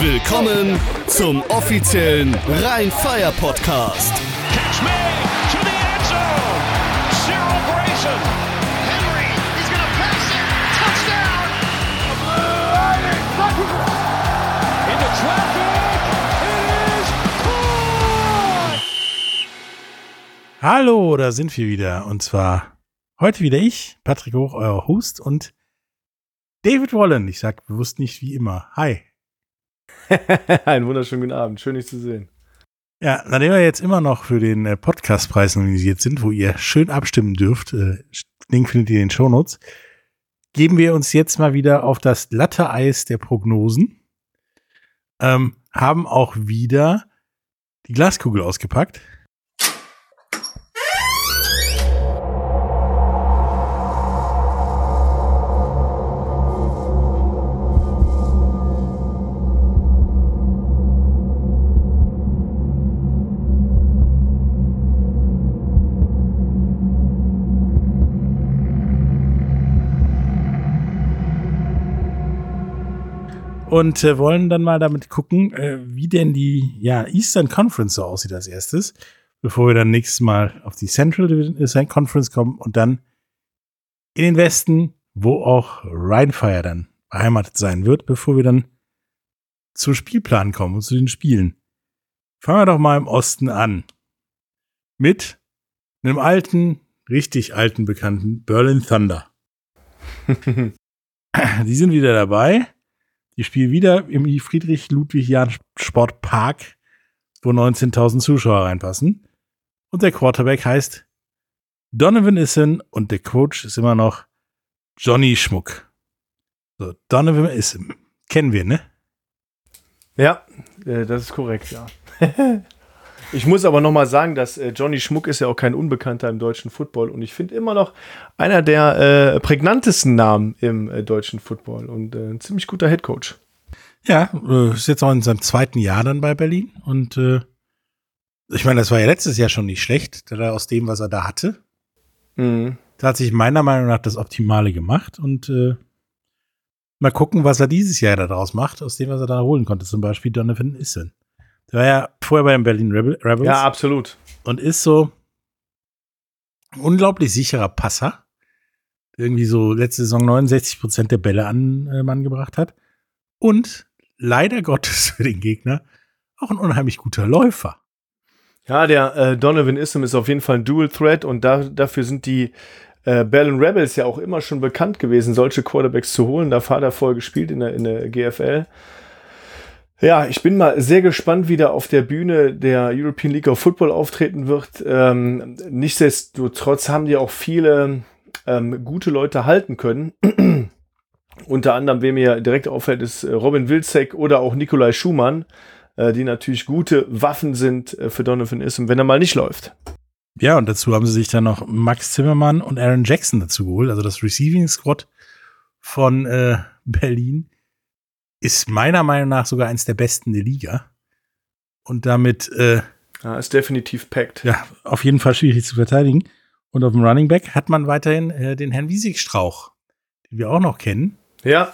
Willkommen zum offiziellen Rhein-Fire-Podcast. Catch me to the end zone. Cyril Grayson. Henry, he's to pass it. Touchdown. Into traffic. It is caught. Hallo, da sind wir wieder. Und zwar heute wieder ich, Patrick Hoch, euer Host und David Wallen. Ich sag bewusst nicht wie immer. Hi. Einen wunderschönen guten Abend. Schön, dich zu sehen. Ja, nachdem wir jetzt immer noch für den äh, Podcastpreis nominiert sind, wo ihr schön abstimmen dürft, äh, Link findet ihr in den Shownotes, geben wir uns jetzt mal wieder auf das glatte Eis der Prognosen. Ähm, haben auch wieder die Glaskugel ausgepackt. Und äh, wollen dann mal damit gucken, äh, wie denn die ja, Eastern Conference so aussieht als erstes, bevor wir dann nächstes Mal auf die Central Division äh, Conference kommen und dann in den Westen, wo auch Rheinfire dann beheimatet sein wird, bevor wir dann zum Spielplan kommen und zu den Spielen. Fangen wir doch mal im Osten an. Mit einem alten, richtig alten Bekannten, Berlin Thunder. Die sind wieder dabei. Die spielen wieder im Friedrich-Ludwig-Jahn-Sportpark, wo 19.000 Zuschauer reinpassen. Und der Quarterback heißt Donovan Issen und der Coach ist immer noch Johnny Schmuck. So, Donovan Issen. Kennen wir, ne? Ja, äh, das ist korrekt, ja. ich muss aber noch mal sagen, dass äh, Johnny Schmuck ist ja auch kein Unbekannter im deutschen Football und ich finde immer noch einer der äh, prägnantesten Namen im äh, deutschen Football und äh, ein ziemlich guter Headcoach. Ja, äh, ist jetzt auch in seinem zweiten Jahr dann bei Berlin und äh, ich meine, das war ja letztes Jahr schon nicht schlecht, da aus dem, was er da hatte. Mhm. Da hat sich meiner Meinung nach das Optimale gemacht und mal gucken, was er dieses Jahr daraus macht, aus dem, was er da holen konnte. Zum Beispiel Donovan Issen. Der war ja vorher bei den Berlin Rebel Rebels. Ja, absolut. Und ist so ein unglaublich sicherer Passer. Irgendwie so letzte Saison 69 Prozent der Bälle an äh, Mann gebracht hat. Und leider Gottes für den Gegner auch ein unheimlich guter Läufer. Ja, der äh, Donovan Issam ist auf jeden Fall ein Dual Threat und da, dafür sind die äh, Berlin Rebels ja auch immer schon bekannt gewesen, solche Quarterbacks zu holen. Da hat er vorher gespielt in der, in der GFL. Ja, ich bin mal sehr gespannt, wie der auf der Bühne der European League of Football auftreten wird. Ähm, nichtsdestotrotz haben die auch viele ähm, gute Leute halten können. Unter anderem, wem mir direkt auffällt, ist äh, Robin Wilczek oder auch Nikolai Schumann, äh, die natürlich gute Waffen sind äh, für Donovan Issam, wenn er mal nicht läuft. Ja, und dazu haben sie sich dann noch Max Zimmermann und Aaron Jackson dazu geholt, also das Receiving Squad von äh, Berlin ist meiner Meinung nach sogar eins der besten der Liga. Und damit äh, ja, ist definitiv packed. Ja, auf jeden Fall schwierig zu verteidigen. Und auf dem Running Back hat man weiterhin äh, den Herrn Wiesigstrauch, den wir auch noch kennen. Ja.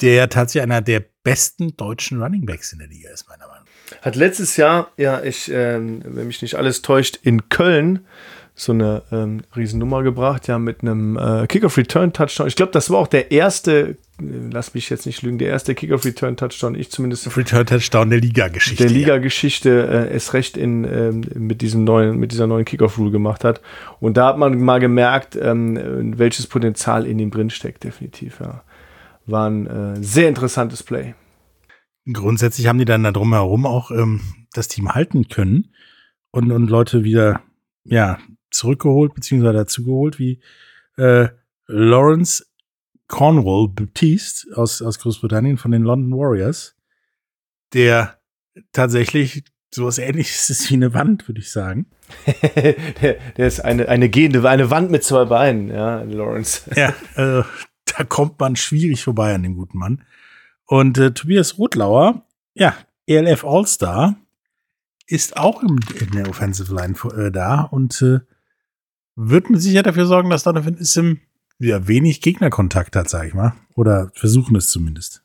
Der tatsächlich einer der besten deutschen Running Backs in der Liga ist, meiner Meinung nach. Hat letztes Jahr, ja, ich, ähm, wenn mich nicht alles täuscht, in Köln so eine ähm, Riesennummer gebracht, ja, mit einem äh, Kick-Off-Return-Touchdown. Ich glaube, das war auch der erste, äh, lass mich jetzt nicht lügen, der erste Kick-Off-Return-Touchdown, ich zumindest. Return-Touchdown der Liga-Geschichte. Der Liga-Geschichte äh, es recht in, ähm, mit diesem neuen, mit dieser neuen Kick-Off-Rule gemacht hat. Und da hat man mal gemerkt, ähm, welches Potenzial in ihm drin steckt, definitiv, ja. War ein äh, sehr interessantes Play. Grundsätzlich haben die dann da drumherum auch ähm, das Team halten können und, und Leute wieder, ja, zurückgeholt, beziehungsweise dazugeholt, wie äh, Lawrence Cornwall Baptiste aus, aus Großbritannien von den London Warriors, der tatsächlich sowas ähnliches ist wie eine Wand, würde ich sagen. der, der, ist eine, eine gehende, eine Wand mit zwei Beinen, ja, Lawrence. ja, äh, da kommt man schwierig vorbei an dem guten Mann. Und äh, Tobias Rotlauer, ja, ELF All-Star, ist auch im, in der Offensive Line äh, da und äh, wird mit Sicherheit dafür sorgen, dass Donovan Issim ja, wenig Gegnerkontakt hat, sag ich mal. Oder versuchen es zumindest.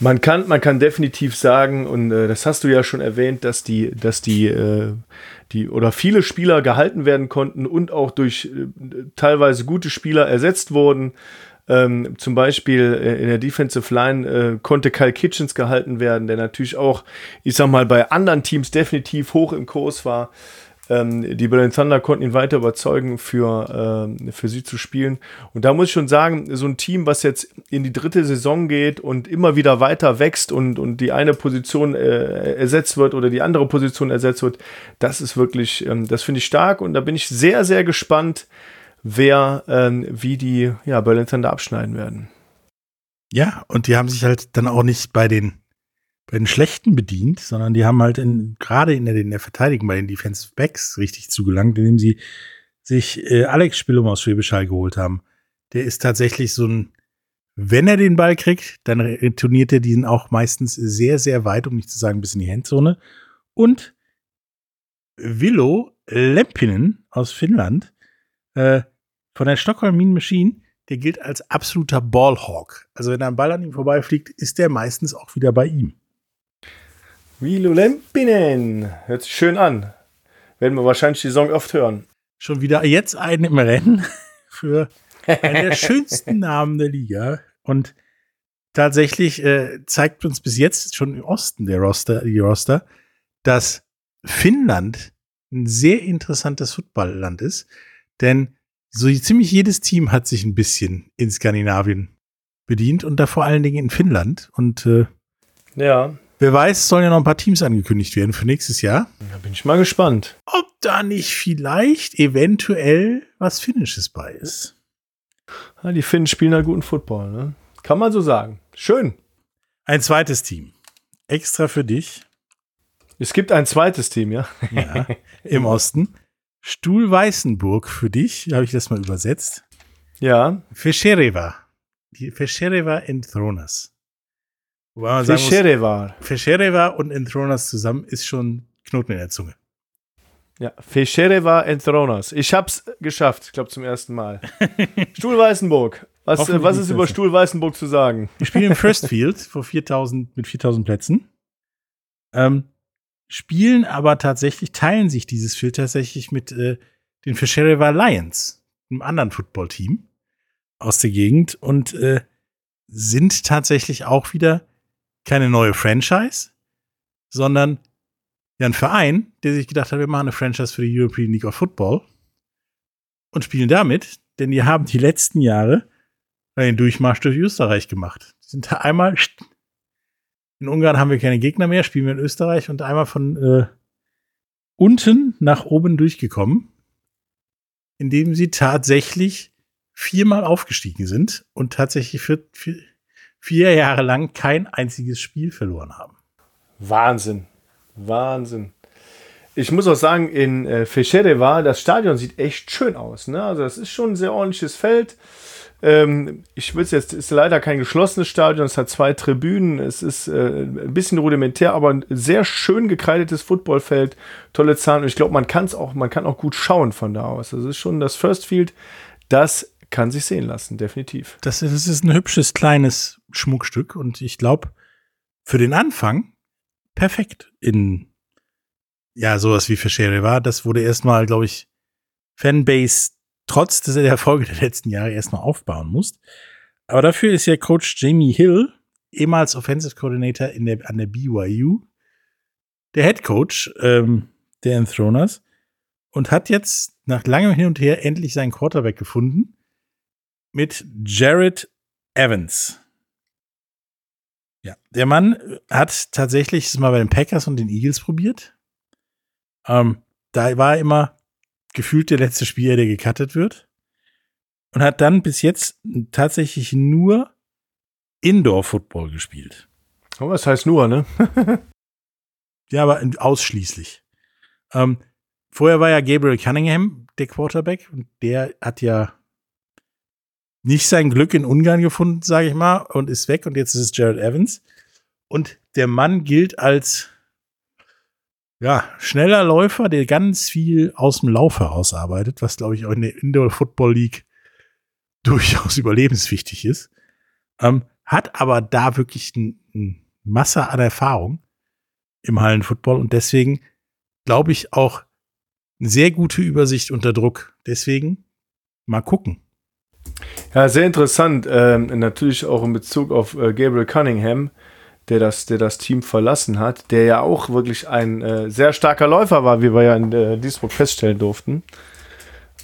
Man kann, man kann definitiv sagen, und äh, das hast du ja schon erwähnt, dass die, dass die, äh, die oder viele Spieler gehalten werden konnten und auch durch äh, teilweise gute Spieler ersetzt wurden. Ähm, zum Beispiel äh, in der Defensive Line äh, konnte Kyle Kitchens gehalten werden, der natürlich auch, ich sag mal, bei anderen Teams definitiv hoch im Kurs war. Ähm, die Berlin Thunder konnten ihn weiter überzeugen, für, äh, für sie zu spielen. Und da muss ich schon sagen, so ein Team, was jetzt in die dritte Saison geht und immer wieder weiter wächst und, und die eine Position äh, ersetzt wird oder die andere Position ersetzt wird, das ist wirklich, ähm, das finde ich stark und da bin ich sehr, sehr gespannt, wer, ähm, wie die ja, Berlin Thunder abschneiden werden. Ja, und die haben sich halt dann auch nicht bei den bei den Schlechten bedient, sondern die haben halt in, gerade in der, in der Verteidigung bei den Defensive Backs richtig zugelangt, indem sie sich äh, Alex Spillum aus Schwäbisch Hall geholt haben. Der ist tatsächlich so ein, wenn er den Ball kriegt, dann retourniert er diesen auch meistens sehr, sehr weit, um nicht zu sagen bis in die Handzone. Und Willo Lempinen aus Finnland, äh, von der Stockholm Mean Machine, der gilt als absoluter Ballhawk. Also wenn ein Ball an ihm vorbeifliegt, ist der meistens auch wieder bei ihm. Vilo Lempinen. Hört sich schön an. Werden wir wahrscheinlich die Song oft hören. Schon wieder jetzt einen im Rennen für einen der schönsten Namen der Liga. Und tatsächlich äh, zeigt uns bis jetzt schon im Osten der Roster, die Roster, dass Finnland ein sehr interessantes Footballland ist. Denn so ziemlich jedes Team hat sich ein bisschen in Skandinavien bedient und da vor allen Dingen in Finnland. Und äh, Ja, wer weiß, sollen ja noch ein paar Teams angekündigt werden für nächstes Jahr. da bin ich mal gespannt. Ob da nicht vielleicht eventuell was Finnisches bei ist. Ja, die Finnen spielen halt guten Football, ne? Kann man so sagen. Schön. Ein zweites Team. Extra für dich. Es gibt ein zweites Team, ja. Ja, im Osten. Stuhl Weißenburg für dich, habe ich das mal übersetzt. Ja. Feschereva. Die Feschereva Enthroners. Wobei Fescherevar. Feschereva und Enthroners zusammen ist schon Knoten in der Zunge. Ja, Fescherevar Enthronas. Ich hab's geschafft, ich glaube zum ersten Mal. Stuhl Weißenburg. Was, äh, was ist über. Stuhl Weißenburg zu sagen? Die spielen im First Field vor 4000, mit 4000 Plätzen. Ähm, spielen aber tatsächlich, teilen sich dieses Field tatsächlich mit äh, den Fischereva Lions, einem anderen Footballteam aus der Gegend und äh, sind tatsächlich auch wieder keine neue Franchise, sondern ja ein Verein, der sich gedacht hat, wir machen eine Franchise für die European League of Football und spielen damit, denn die haben die letzten Jahre den Durchmarsch durch Österreich gemacht. Die sind da einmal in Ungarn haben wir keine Gegner mehr, spielen wir in Österreich und einmal von äh, unten nach oben durchgekommen, indem sie tatsächlich viermal aufgestiegen sind und tatsächlich für, für vier Jahre lang kein einziges Spiel verloren haben. Wahnsinn. Wahnsinn. Ich muss auch sagen, in äh, Fescherevar, das Stadion sieht echt schön aus. Ne? Also, das ist schon ein sehr ordentliches Feld. Ähm, ich will es jetzt, ist leider kein geschlossenes Stadion, es hat zwei Tribünen, es ist äh, ein bisschen rudimentär, aber ein sehr schön gekreidetes Footballfeld, tolle Zahlen und ich glaube, man kann es auch, man kann auch gut schauen von da aus. Das ist schon das First Field, das kann sich sehen lassen, definitiv. Das, das ist ein hübsches kleines Schmuckstück und ich glaube, für den Anfang perfekt in ja, sowas wie Fischere war. Das wurde erstmal, glaube ich, Fanbase trotz der Erfolge der letzten Jahre erstmal aufbauen muss. Aber dafür ist ja Coach Jamie Hill, ehemals Offensive Coordinator in der, an der BYU, der Head Coach ähm, der Enthroners und hat jetzt nach langem Hin und Her endlich seinen Quarterback gefunden mit Jared Evans. Ja, der Mann hat tatsächlich es mal bei den Packers und den Eagles probiert. Ähm, da war er immer gefühlt der letzte Spieler, der gecuttet wird. Und hat dann bis jetzt tatsächlich nur Indoor-Football gespielt. Aber Oh, was heißt nur, ne? Ja, aber ausschließlich. Ähm, vorher war ja Gabriel Cunningham der Quarterback und der hat ja nicht sein Glück in Ungarn gefunden, sage ich mal, und ist weg und jetzt ist es Jared Evans. Und der Mann gilt als ja, schneller Läufer, der ganz viel aus dem Lauf heraus arbeitet, was glaube ich auch in der Indoor Football League durchaus überlebenswichtig ist. Ähm, hat aber da wirklich ein, ein Masse an Erfahrung im Hallenfootball und deswegen glaube ich auch eine sehr gute Übersicht unter Druck. Deswegen mal gucken. Ja, sehr interessant. Ähm, natürlich auch in Bezug auf äh, Gabriel Cunningham, der das, der das Team verlassen hat, der ja auch wirklich ein äh, sehr starker Läufer war, wie wir ja in äh, Duisburg feststellen durften.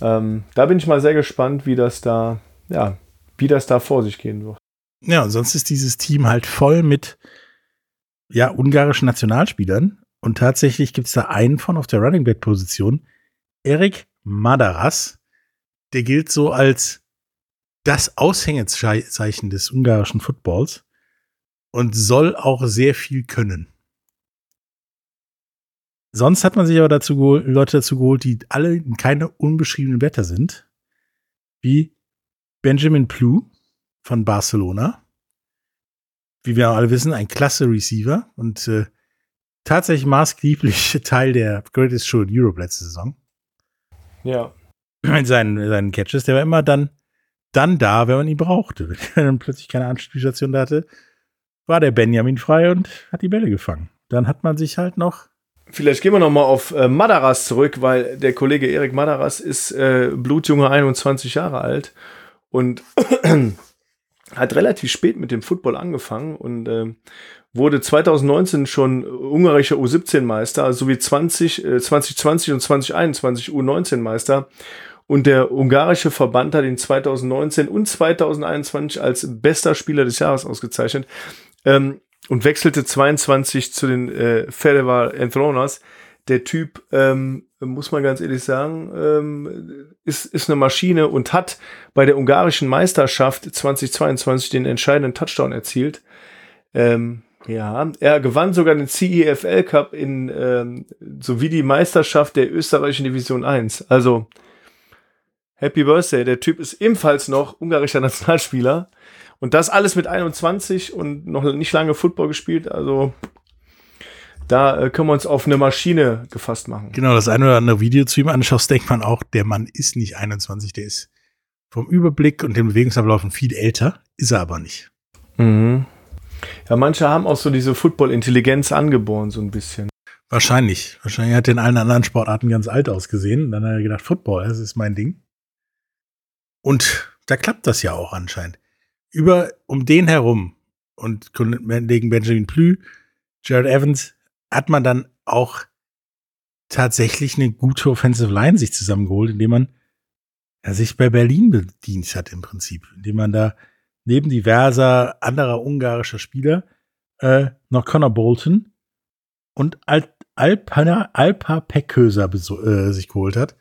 Ähm, da bin ich mal sehr gespannt, wie das da, ja, wie das da vor sich gehen wird. Ja, sonst ist dieses Team halt voll mit ja, ungarischen Nationalspielern. Und tatsächlich gibt es da einen von auf der Running Back Position, Erik Madaras. Der gilt so als das Aushängezeichen des ungarischen Footballs und soll auch sehr viel können. Sonst hat man sich aber dazu geholt, Leute dazu geholt, die alle keine unbeschriebenen Blätter sind, wie Benjamin Plu von Barcelona. Wie wir alle wissen, ein klasse Receiver und äh, tatsächlich maßgeblich Teil der Greatest Show in Europe letzte Saison. Ja. Mit seinen, seinen Catches. Der war immer dann, dann da, wenn man ihn brauchte. Wenn dann plötzlich keine Anspielstation hatte, war der Benjamin frei und hat die Bälle gefangen. Dann hat man sich halt noch Vielleicht gehen wir noch mal auf äh, Madaras zurück, weil der Kollege Erik Madaras ist äh, blutjunge 21 Jahre alt und hat relativ spät mit dem Football angefangen und äh, wurde 2019 schon ungarischer U17-Meister, sowie 20, äh, 2020 und 2021 U19-Meister. Und der ungarische Verband hat ihn 2019 und 2021 als bester Spieler des Jahres ausgezeichnet. Ähm, und wechselte 22 zu den äh, Federer Enthroners. Der Typ, ähm, muss man ganz ehrlich sagen, ähm, ist, ist eine Maschine und hat bei der ungarischen Meisterschaft 2022 den entscheidenden Touchdown erzielt. Ähm, ja, er gewann sogar den CEFL Cup in ähm, sowie die Meisterschaft der österreichischen Division 1. Also Happy Birthday, der Typ ist ebenfalls noch ungarischer Nationalspieler und das alles mit 21 und noch nicht lange Football gespielt. Also da äh, können wir uns auf eine Maschine gefasst machen. Genau, das eine oder andere Video zu ihm anschaust, denkt man auch, der Mann ist nicht 21, der ist vom Überblick und den Bewegungsabläufen viel älter, ist er aber nicht. Mhm. Ja, manche haben auch so diese Football-Intelligenz angeboren, so ein bisschen. Wahrscheinlich. Wahrscheinlich hat er in allen anderen Sportarten ganz alt ausgesehen. Dann hat er gedacht, Football, das ist mein Ding. Und da klappt das ja auch anscheinend. Über, um den herum und wegen Benjamin Plü, Jared Evans, hat man dann auch tatsächlich eine gute Offensive Line sich zusammengeholt, indem man sich bei Berlin bedient hat im Prinzip, indem man da neben diverser anderer ungarischer Spieler äh, noch Connor Bolton und Al Alpa, Alpa Peckhöser äh, sich geholt hat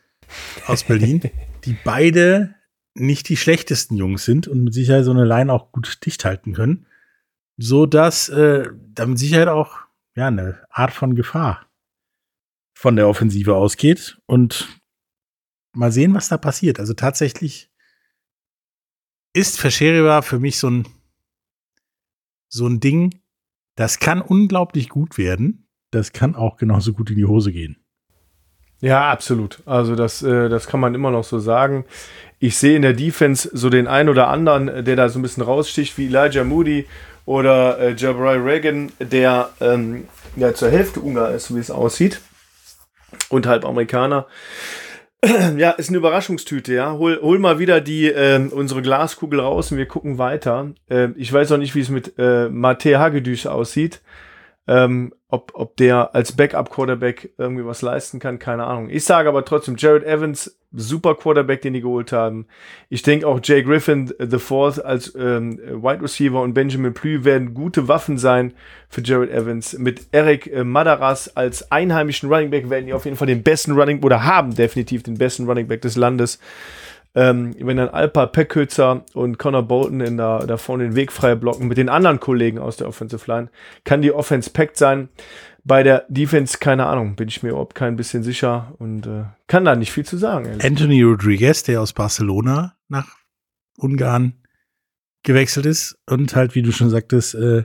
aus Berlin, die beide nicht die schlechtesten Jungs sind und mit Sicherheit so eine Line auch gut dicht halten können, so dass äh, da mit Sicherheit auch ja eine Art von Gefahr von der Offensive ausgeht und mal sehen, was da passiert. Also tatsächlich ist Verscheriba für mich so ein so ein Ding, das kann unglaublich gut werden, das kann auch genauso gut in die Hose gehen. Ja, absolut. Also das, äh, das kann man immer noch so sagen. Ich sehe in der Defense so den einen oder anderen, der da so ein bisschen raussticht, wie Elijah Moody oder äh, Jabari Reagan, der ähm, ja zur Hälfte Ungar ist, so wie es aussieht. Und halb Amerikaner. Ja, ist eine Überraschungstüte, ja. Hol, hol mal wieder die, äh, unsere Glaskugel raus und wir gucken weiter. Äh, ich weiß auch nicht, wie es mit äh, Mate Hagedüs aussieht. Ähm, ob, ob der als Backup-Quarterback irgendwie was leisten kann, keine Ahnung. Ich sage aber trotzdem, Jared Evans, super Quarterback, den die geholt haben. Ich denke auch Jay Griffin the Fourth als ähm, Wide Receiver und Benjamin Plü werden gute Waffen sein für Jared Evans. Mit Eric äh, Madaras als einheimischen Running Back werden die auf jeden Fall den besten Running oder haben definitiv den besten Running Back des Landes. Ähm, wenn dann Alpa Peckhützer und Connor Bolton in der, da vorne den Weg frei blocken mit den anderen Kollegen aus der Offensive Line, kann die Offense packt sein. Bei der Defense, keine Ahnung, bin ich mir überhaupt kein bisschen sicher und äh, kann da nicht viel zu sagen. Anthony Rodriguez, der aus Barcelona nach Ungarn gewechselt ist und halt, wie du schon sagtest, äh,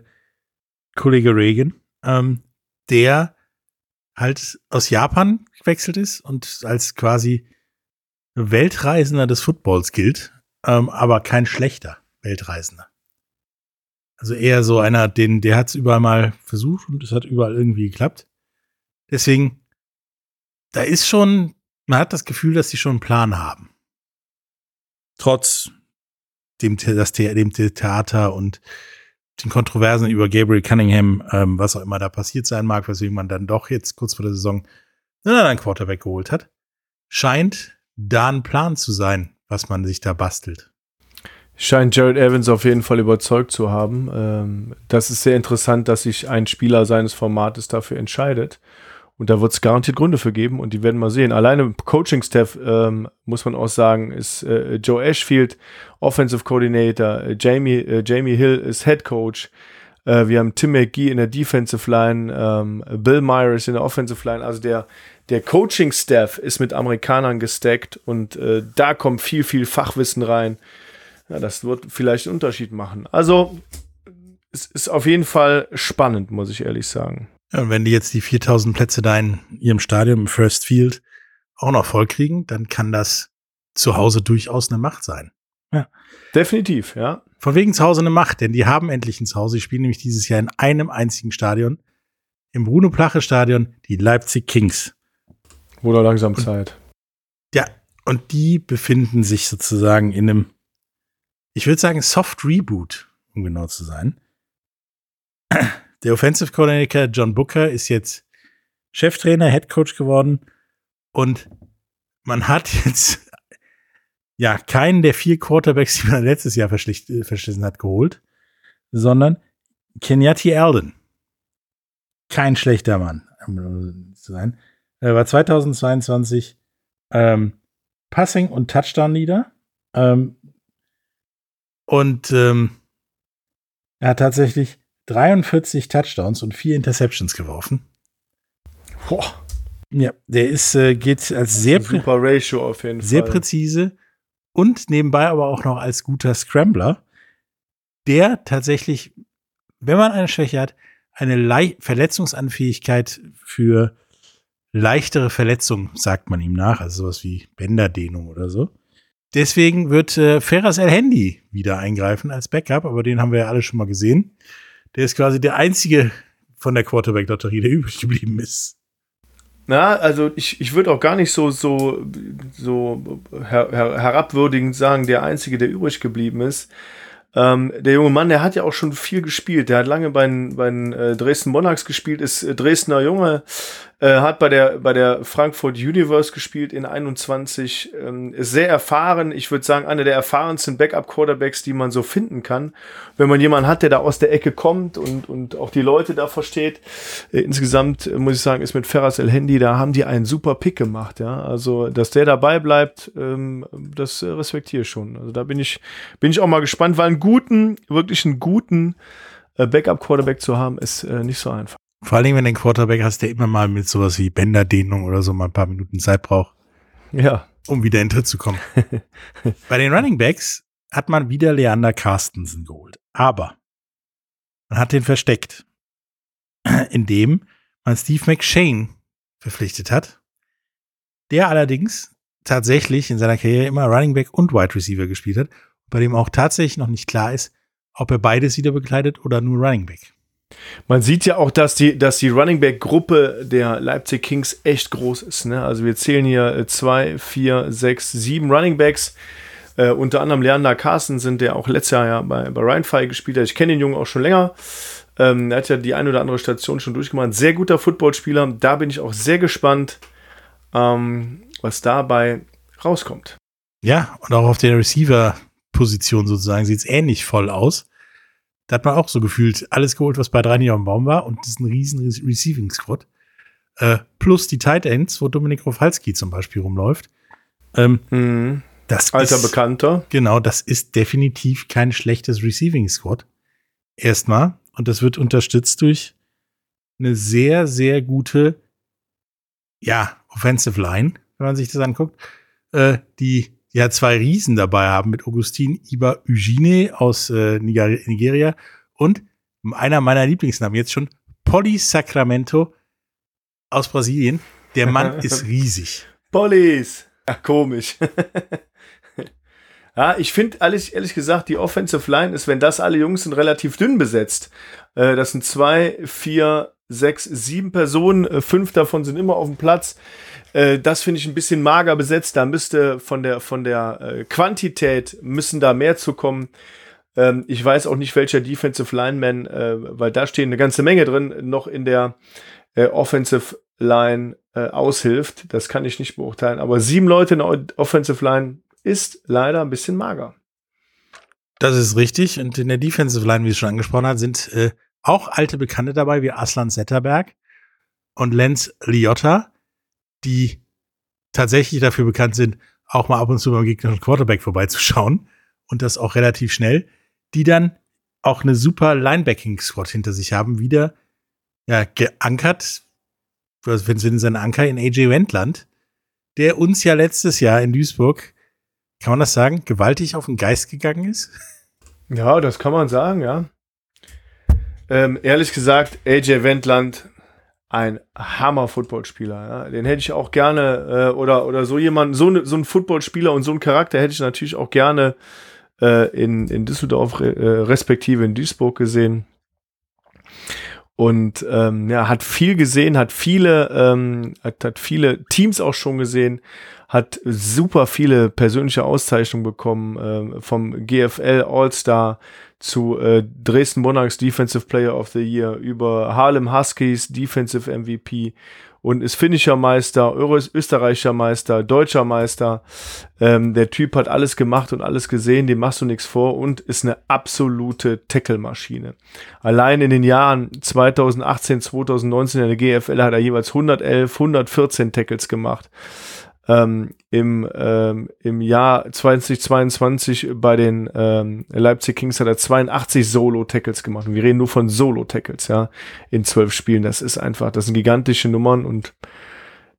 Kollege Reagan, ähm, der halt aus Japan gewechselt ist und als quasi Weltreisender des Footballs gilt, ähm, aber kein schlechter Weltreisender. Also eher so einer, den, der hat es überall mal versucht und es hat überall irgendwie geklappt. Deswegen, da ist schon, man hat das Gefühl, dass sie schon einen Plan haben. Trotz dem, das, dem Theater und den Kontroversen über Gabriel Cunningham, ähm, was auch immer da passiert sein mag, weswegen man dann doch jetzt kurz vor der Saison einen anderen Quarterback geholt hat, scheint da ein Plan zu sein, was man sich da bastelt. Scheint Jared Evans auf jeden Fall überzeugt zu haben. Ähm, das ist sehr interessant, dass sich ein Spieler seines Formates dafür entscheidet. Und da wird es garantiert Gründe für geben und die werden wir sehen. Alleine im Coaching-Staff ähm, muss man auch sagen, ist äh, Joe Ashfield Offensive Coordinator, äh, Jamie, äh, Jamie Hill ist Head Coach. Äh, wir haben Tim McGee in der Defensive Line, ähm, Bill Myers in der Offensive Line. Also der, der Coaching-Staff ist mit Amerikanern gestackt und äh, da kommt viel, viel Fachwissen rein. Ja, das wird vielleicht einen Unterschied machen. Also es ist auf jeden Fall spannend, muss ich ehrlich sagen. Ja, und wenn die jetzt die 4000 Plätze da in ihrem Stadion im First Field auch noch voll kriegen, dann kann das zu Hause durchaus eine Macht sein. Ja. Definitiv, ja. Von wegen zu Hause eine Macht, denn die haben endlich ein Zuhause. Die spielen nämlich dieses Jahr in einem einzigen Stadion. Im Bruno Plache Stadion, die Leipzig Kings. Wurde langsam und, Zeit. Ja, und die befinden sich sozusagen in einem, ich würde sagen, Soft Reboot, um genau zu sein. Der Offensive Coordinator John Booker ist jetzt Cheftrainer, Head Coach geworden und man hat jetzt ja keinen der vier Quarterbacks, die man letztes Jahr äh, verschlissen hat, geholt, sondern Kenyati Alden. Kein schlechter Mann, um zu sein. Er war 2022 ähm, Passing und Touchdown Leader. Ähm, und ähm, er hat tatsächlich 43 Touchdowns und vier Interceptions geworfen. Boah. Ja, der ist, äh, geht als sehr, super Ratio auf jeden sehr Fall. präzise und nebenbei aber auch noch als guter Scrambler, der tatsächlich, wenn man eine Schwäche hat, eine Le Verletzungsanfähigkeit für leichtere Verletzungen, sagt man ihm nach, also sowas wie Bänderdehnung oder so. Deswegen wird äh, Ferras El Handy wieder eingreifen als Backup, aber den haben wir ja alle schon mal gesehen. Der ist quasi der einzige von der Quarterback-Lotterie, der übrig geblieben ist. Na, also ich, ich würde auch gar nicht so, so, so her, her, herabwürdigend sagen, der einzige, der übrig geblieben ist. Ähm, der junge Mann, der hat ja auch schon viel gespielt. Der hat lange bei den, bei den äh, Dresden Monarchs gespielt, ist äh, Dresdner Junge, äh, hat bei der, bei der Frankfurt Universe gespielt in 21, ähm, sehr erfahren. Ich würde sagen, einer der erfahrensten Backup-Quarterbacks, die man so finden kann. Wenn man jemanden hat, der da aus der Ecke kommt und, und auch die Leute da versteht. Äh, insgesamt äh, muss ich sagen, ist mit Ferras El Handy, da haben die einen super Pick gemacht. Ja, also, dass der dabei bleibt, ähm, das äh, respektiere ich schon. Also, da bin ich, bin ich auch mal gespannt, weil einen guten, wirklich einen guten äh, Backup-Quarterback zu haben, ist äh, nicht so einfach. Vor allen Dingen, wenn du einen Quarterback hast, der immer mal mit sowas wie Bänderdehnung oder so mal ein paar Minuten Zeit braucht. Ja. Um wieder in den Tritt zu kommen. Bei den Running Backs hat man wieder Leander Carstensen geholt. Aber man hat den versteckt, indem man Steve McShane verpflichtet hat. Der allerdings tatsächlich in seiner Karriere immer Running Back und Wide Receiver gespielt hat, bei dem auch tatsächlich noch nicht klar ist, ob er beides wieder begleitet oder nur Running Back. Man sieht ja auch, dass die, dass die Running Back Gruppe der Leipzig Kings echt groß ist. Ne? Also wir zählen hier äh, zwei, vier, sechs, sieben Running Backs. Äh, unter anderem Leander Carsten sind, der auch letztes Jahr ja bei, bei Fire gespielt hat. Ich kenne den Jungen auch schon länger. Ähm, er hat ja die eine oder andere Station schon durchgemacht. Sehr guter Footballspieler. Da bin ich auch sehr gespannt, ähm, was dabei rauskommt. Ja, und auch auf der Receiver-Position sozusagen sieht es ähnlich voll aus. Da hat man auch so gefühlt alles geholt, was bei drei nicht auf dem Baum war. Und das ist ein riesen Receiving Squad. Äh, plus die Tight Ends, wo Dominik Rofalski zum Beispiel rumläuft. Ähm, mhm. das Alter ist, Bekannter. Genau, das ist definitiv kein schlechtes Receiving Squad. Erstmal. Und das wird unterstützt durch eine sehr, sehr gute, ja, Offensive Line, wenn man sich das anguckt, äh, die ja zwei Riesen dabei haben mit Augustin Iba Ugine aus äh, Nigeria und einer meiner Lieblingsnamen jetzt schon, Polly Sacramento aus Brasilien. Der Mann ist riesig. Polis. Ach, komisch. Ja, ich finde ehrlich, ehrlich gesagt, die Offensive Line ist, wenn das alle Jungs sind, relativ dünn besetzt. Äh, das sind zwei, vier, sechs, sieben Personen, äh, fünf davon sind immer auf dem Platz. Äh, das finde ich ein bisschen mager besetzt. Da müsste von der, von der äh, Quantität müssen da mehr zu kommen. Ähm, ich weiß auch nicht, welcher Defensive Lineman, weil da stehen eine ganze Menge drin, noch in der Offensive Line aushilft. Das kann ich nicht beurteilen. Aber sieben Leute in der Offensive Line ist leider ein bisschen mager. Das ist richtig. Und in der Defensive Line, wie es schon angesprochen hat, sind äh, auch alte Bekannte dabei, wie Aslan Zetterberg und Lenz Liotta, die tatsächlich dafür bekannt sind, auch mal ab und zu beim gegnerischen Quarterback vorbeizuschauen und das auch relativ schnell, die dann auch eine super Linebacking-Squad hinter sich haben, wieder ja, geankert, wenn sie seinen Anker in AJ Wendland, der uns ja letztes Jahr in Duisburg, kann man das sagen, gewaltig auf den Geist gegangen ist? Ja, das kann man sagen, ja. Ähm, ehrlich gesagt, AJ Wendland, ein Hammer-Footballspieler. Ja. Den hätte ich auch gerne, äh, oder, oder so jemand, so, ne, so ein Footballspieler und so einen Charakter hätte ich natürlich auch gerne äh, in, in Düsseldorf, äh, respektive in Duisburg gesehen. Und ähm, ja, hat viel gesehen, hat viele, ähm, hat, hat viele Teams auch schon gesehen, hat super viele persönliche Auszeichnungen bekommen, äh, vom GFL All-Star zu äh, Dresden Monarchs Defensive Player of the Year, über Harlem Huskies Defensive MVP und ist finnischer Meister, österreichischer Meister, deutscher Meister. Ähm, der Typ hat alles gemacht und alles gesehen, dem machst du nichts vor und ist eine absolute Tackle-Maschine. Allein in den Jahren 2018, 2019 in der GFL hat er jeweils 111, 114 Tackles gemacht. Ähm, im, ähm, Im Jahr 2022 bei den ähm, Leipzig Kings hat er 82 Solo-Tackles gemacht. Und wir reden nur von Solo-Tackles, ja, in zwölf Spielen. Das ist einfach, das sind gigantische Nummern und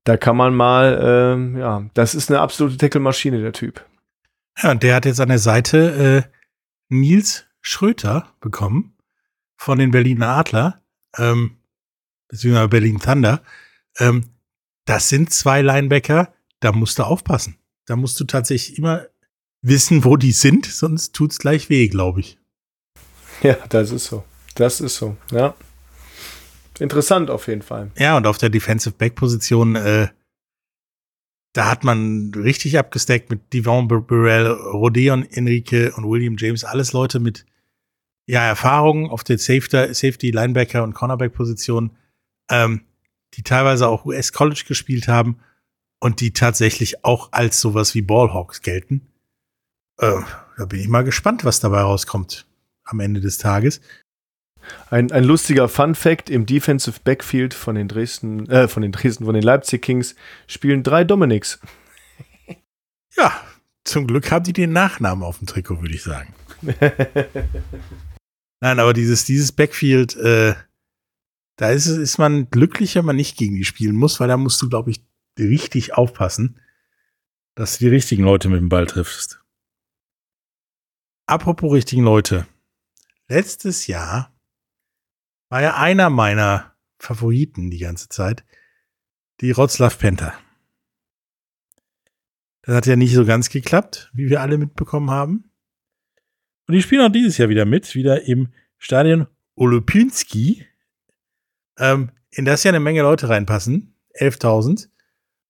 da kann man mal, ähm, ja, das ist eine absolute Tackle-Maschine, der Typ. Ja, und der hat jetzt an der Seite äh, Nils Schröter bekommen von den Berliner Adler, ähm, beziehungsweise Berlin Thunder. Ähm, das sind zwei Linebacker, da musst du aufpassen. Da musst du tatsächlich immer wissen, wo die sind, sonst tut's gleich weh, glaube ich. Ja, das ist so. Das ist so, ja. Interessant auf jeden Fall. Ja, und auf der Defensive Back Position, äh, da hat man richtig abgesteckt mit Devon Burrell, Rodeon Enrique und William James, alles Leute mit ja, Erfahrung auf der Safety, Safety, Linebacker und Cornerback Position, ähm, die teilweise auch US College gespielt haben und die tatsächlich auch als sowas wie Ballhawks gelten. Äh, da bin ich mal gespannt, was dabei rauskommt am Ende des Tages. Ein, ein lustiger Fun Fact: Im Defensive Backfield von den Dresden, äh, von den Dresden, von den Leipzig Kings spielen drei Dominics. Ja, zum Glück haben die den Nachnamen auf dem Trikot, würde ich sagen. Nein, aber dieses, dieses Backfield, äh, da ist, ist man glücklich, wenn man nicht gegen die spielen muss, weil da musst du, glaube ich, richtig aufpassen, dass du die richtigen Leute mit dem Ball triffst. Apropos richtigen Leute. Letztes Jahr war ja einer meiner Favoriten die ganze Zeit die Rotzlaff Panther. Das hat ja nicht so ganz geklappt, wie wir alle mitbekommen haben. Und die spielen auch dieses Jahr wieder mit, wieder im Stadion Olopinski, ähm, in das ja eine Menge Leute reinpassen. 11.000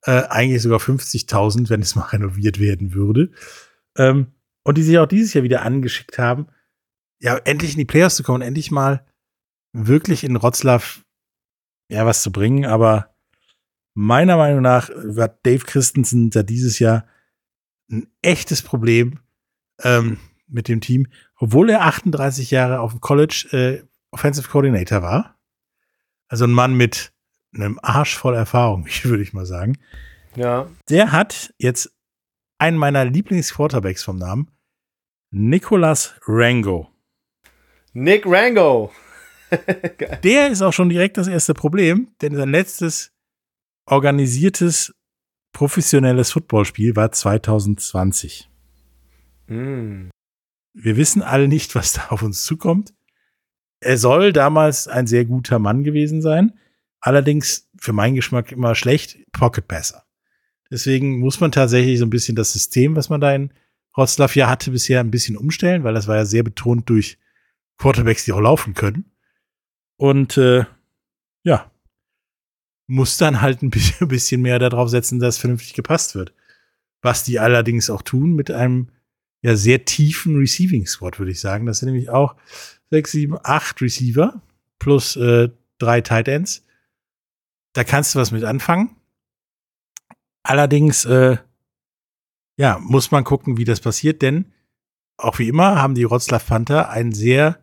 äh, eigentlich sogar 50.000, wenn es mal renoviert werden würde. Ähm, und die sich auch dieses Jahr wieder angeschickt haben, ja, endlich in die Playoffs zu kommen, endlich mal wirklich in Rotzlaff ja was zu bringen. Aber meiner Meinung nach wird Dave Christensen da dieses Jahr ein echtes Problem ähm, mit dem Team, obwohl er 38 Jahre auf dem College äh, Offensive Coordinator war. Also ein Mann mit einem Arsch voll Erfahrung, würde ich mal sagen. Ja. Der hat jetzt einen meiner Lieblings-Quarterbacks vom Namen, Nicolas Rango. Nick Rango. Der ist auch schon direkt das erste Problem, denn sein letztes organisiertes professionelles Footballspiel war 2020. Mm. Wir wissen alle nicht, was da auf uns zukommt. Er soll damals ein sehr guter Mann gewesen sein. Allerdings für meinen Geschmack immer schlecht, Pocket Passer. Deswegen muss man tatsächlich so ein bisschen das System, was man da in Wroclaw ja hatte bisher ein bisschen umstellen, weil das war ja sehr betont durch Quarterbacks, die auch laufen können. Und äh, ja, muss dann halt ein bisschen, ein bisschen mehr darauf setzen, dass vernünftig gepasst wird. Was die allerdings auch tun mit einem ja sehr tiefen Receiving Squad, würde ich sagen. Das sind nämlich auch sechs, sieben, acht Receiver plus äh, drei Tight Ends. Da kannst du was mit anfangen. Allerdings, äh, ja, muss man gucken, wie das passiert, denn auch wie immer haben die Wroclaw Panther ein sehr,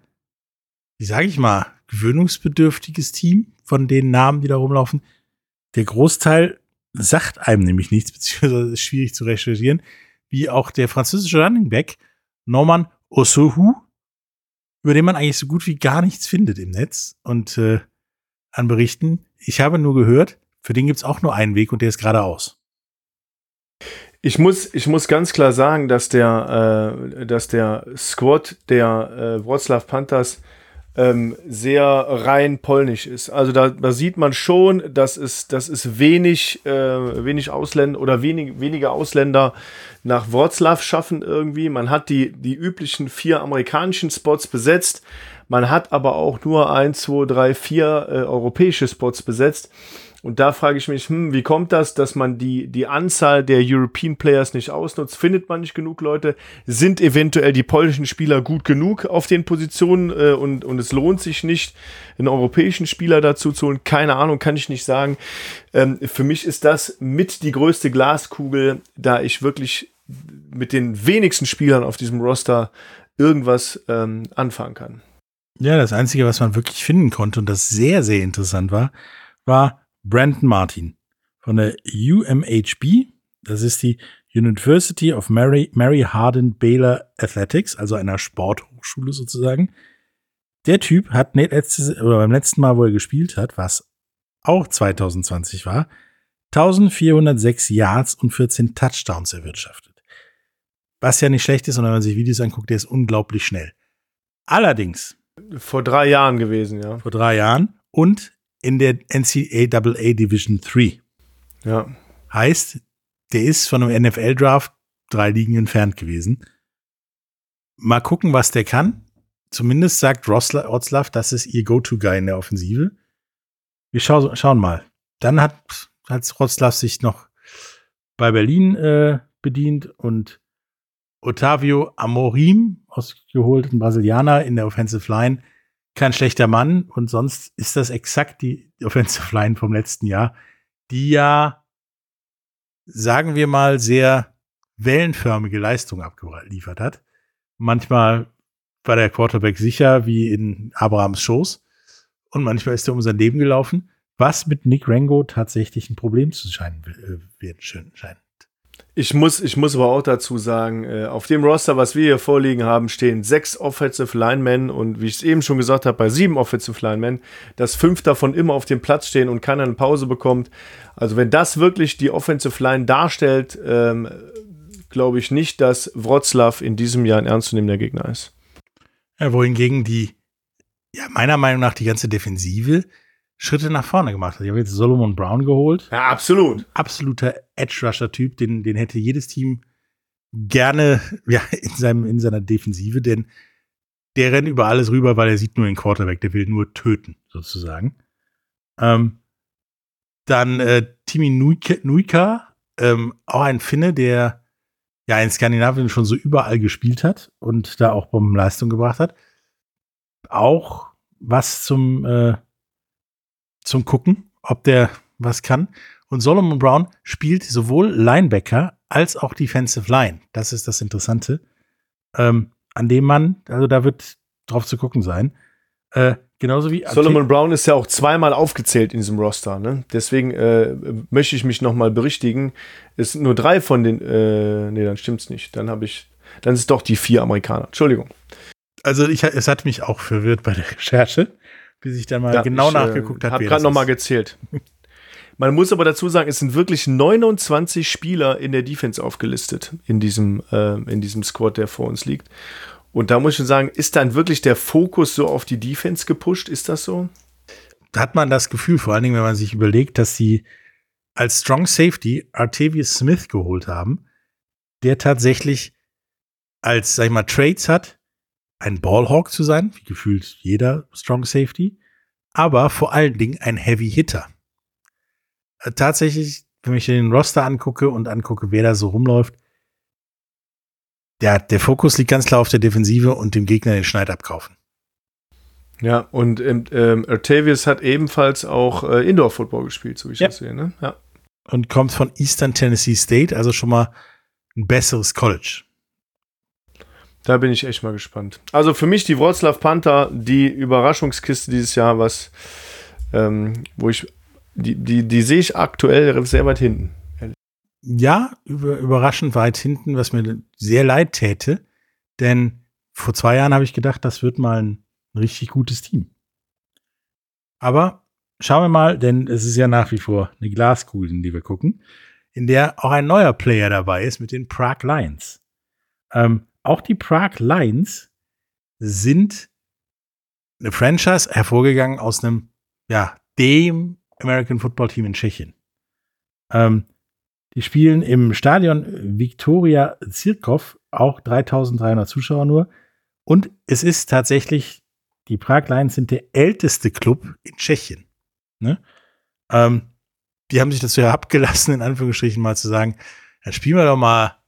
wie sage ich mal, gewöhnungsbedürftiges Team von den Namen, die da rumlaufen. Der Großteil sagt einem nämlich nichts, beziehungsweise ist schwierig zu recherchieren, wie auch der französische Running Back Norman Osohu, über den man eigentlich so gut wie gar nichts findet im Netz und äh, an Berichten. Ich habe nur gehört, für den gibt es auch nur einen Weg und der ist geradeaus. Ich muss, ich muss ganz klar sagen, dass der, äh, dass der Squad der äh, Wroclaw Panthers ähm, sehr rein polnisch ist. Also da, da sieht man schon, dass es, dass es wenig, äh, wenig Ausländer oder wenig, weniger Ausländer nach Wroclaw schaffen irgendwie. Man hat die, die üblichen vier amerikanischen Spots besetzt. Man hat aber auch nur ein, zwei, drei, vier äh, europäische Spots besetzt. Und da frage ich mich, hm, wie kommt das, dass man die, die Anzahl der European Players nicht ausnutzt? Findet man nicht genug Leute? Sind eventuell die polnischen Spieler gut genug auf den Positionen äh, und, und es lohnt sich nicht, einen europäischen Spieler dazu zu holen? Keine Ahnung, kann ich nicht sagen. Ähm, für mich ist das mit die größte Glaskugel, da ich wirklich mit den wenigsten Spielern auf diesem Roster irgendwas ähm, anfangen kann. Ja, das Einzige, was man wirklich finden konnte und das sehr, sehr interessant war, war Brandon Martin von der UMHB. Das ist die University of Mary, Mary Hardin Baylor Athletics, also einer Sporthochschule sozusagen. Der Typ hat letztes, oder beim letzten Mal, wo er gespielt hat, was auch 2020 war, 1406 Yards und 14 Touchdowns erwirtschaftet. Was ja nicht schlecht ist, und wenn man sich Videos anguckt, der ist unglaublich schnell. Allerdings. Vor drei Jahren gewesen, ja. Vor drei Jahren. Und in der NCAA Division 3. Ja. Heißt, der ist von einem NFL-Draft drei Ligen entfernt gewesen. Mal gucken, was der kann. Zumindest sagt Rotzlaff, das ist ihr Go-To-Guy in der Offensive. Wir schau, schauen mal. Dann hat, hat Rotzlaff sich noch bei Berlin äh, bedient und Otavio Amorim ausgeholt, ein Brasilianer in der Offensive Line, kein schlechter Mann und sonst ist das exakt die Offensive Line vom letzten Jahr, die ja, sagen wir mal, sehr wellenförmige Leistung abgeliefert hat. Manchmal war der Quarterback sicher wie in Abrahams Schoß und manchmal ist er um sein Leben gelaufen, was mit Nick Rango tatsächlich ein Problem zu scheinen äh, wird, scheint. Ich muss, ich muss aber auch dazu sagen, äh, auf dem Roster, was wir hier vorliegen haben, stehen sechs Offensive Linemen und wie ich es eben schon gesagt habe, bei sieben Offensive Linemen, dass fünf davon immer auf dem Platz stehen und keiner eine Pause bekommt. Also wenn das wirklich die Offensive Line darstellt, ähm, glaube ich nicht, dass Wroclaw in diesem Jahr ein ernstzunehmender Gegner ist. Ja, wohingegen die, ja, meiner Meinung nach die ganze Defensive Schritte nach vorne gemacht hat. Ich habe jetzt Solomon Brown geholt. Ja, absolut. Absoluter Edge-Rusher-Typ, den, den hätte jedes Team gerne ja, in, seinem, in seiner Defensive, denn der rennt über alles rüber, weil er sieht nur den Quarterback, der will nur töten, sozusagen. Ähm, dann äh, Timi Nuika, Nuika ähm, auch ein Finne, der ja in Skandinavien schon so überall gespielt hat und da auch Bombenleistung gebracht hat. Auch was zum äh, zum Gucken, ob der was kann. Und Solomon Brown spielt sowohl Linebacker als auch Defensive Line. Das ist das Interessante. Ähm, an dem man, also da wird drauf zu gucken sein. Äh, genauso wie Solomon Brown ist ja auch zweimal aufgezählt in diesem Roster. Ne? Deswegen äh, möchte ich mich nochmal berichtigen. Es sind nur drei von den. Äh, nee, dann stimmt's nicht. Dann habe ich. Dann ist es doch die vier Amerikaner. Entschuldigung. Also ich, es hat mich auch verwirrt bei der Recherche bis ich dann mal ja, genau ich, äh, nachgeguckt habe. Ich habe gerade nochmal gezählt. Man muss aber dazu sagen, es sind wirklich 29 Spieler in der Defense aufgelistet, in diesem, äh, in diesem Squad, der vor uns liegt. Und da muss ich schon sagen, ist dann wirklich der Fokus so auf die Defense gepusht? Ist das so? Da hat man das Gefühl, vor allen Dingen, wenn man sich überlegt, dass sie als Strong Safety Artavius Smith geholt haben, der tatsächlich als, sag ich mal, Trades hat, ein Ballhawk zu sein, wie gefühlt jeder Strong Safety, aber vor allen Dingen ein Heavy Hitter. Äh, tatsächlich, wenn ich den Roster angucke und angucke, wer da so rumläuft, der, der Fokus liegt ganz klar auf der Defensive und dem Gegner den Schneid abkaufen. Ja, und ähm, ähm, Artavius hat ebenfalls auch äh, Indoor-Football gespielt, so wie ich Ja. das sehe. Ne? Ja. Und kommt von Eastern Tennessee State, also schon mal ein besseres College. Da bin ich echt mal gespannt. Also für mich die Wroclaw Panther, die Überraschungskiste dieses Jahr, was, ähm, wo ich, die, die, die sehe ich aktuell sehr weit hinten. Ja, über, überraschend weit hinten, was mir sehr leid täte, denn vor zwei Jahren habe ich gedacht, das wird mal ein, richtig gutes Team. Aber schauen wir mal, denn es ist ja nach wie vor eine Glaskugel, in die wir gucken, in der auch ein neuer Player dabei ist mit den Prague Lions. Ähm, auch die Prague Lions sind eine Franchise hervorgegangen aus einem, ja, dem American Football Team in Tschechien. Ähm, die spielen im Stadion Viktoria Zirkov, auch 3300 Zuschauer nur. Und es ist tatsächlich, die Prag Lions sind der älteste Club in Tschechien. Ne? Ähm, die haben sich dazu herabgelassen, in Anführungsstrichen mal zu sagen, dann spielen wir doch mal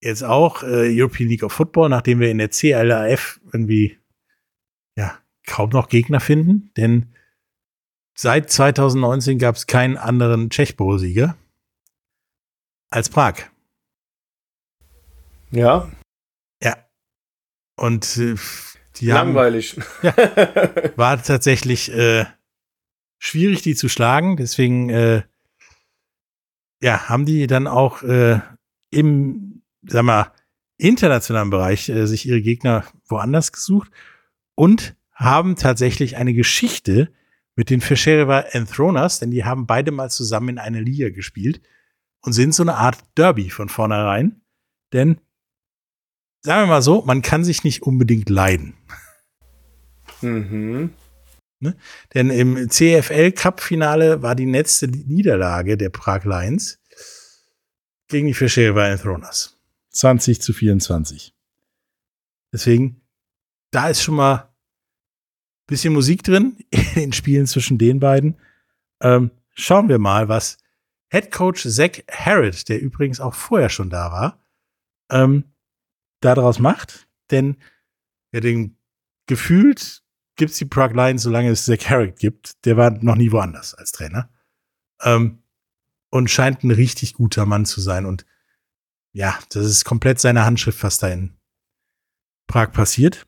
jetzt auch äh, European League of Football, nachdem wir in der CLAF irgendwie ja kaum noch Gegner finden. Denn seit 2019 gab es keinen anderen Tschech-Bowl-Sieger als Prag. Ja, Ja. Und äh, die haben, langweilig. war tatsächlich äh, schwierig, die zu schlagen. Deswegen äh, ja, haben die dann auch äh, im, sag mal, internationalen Bereich äh, sich ihre Gegner woanders gesucht und haben tatsächlich eine Geschichte mit den Fischereva Enthroners, denn die haben beide mal zusammen in einer Liga gespielt und sind so eine Art Derby von vornherein. Denn, sagen wir mal so, man kann sich nicht unbedingt leiden. mhm. Denn im CFL Cup Finale war die letzte Niederlage der Prag Lions gegen die Fischereva Enthroners. 20 zu 24. Deswegen, da ist schon mal ein bisschen Musik drin in den Spielen zwischen den beiden. Ähm, schauen wir mal, was Head Coach Zach Harrod, der übrigens auch vorher schon da war, ähm, daraus macht. Denn ja, den gefühlt gibt es die Prague Lions, solange es Zach Harrod gibt. Der war noch nie woanders als Trainer. Ähm, und scheint ein richtig guter Mann zu sein. Und ja, das ist komplett seine Handschrift, was da in Prag passiert.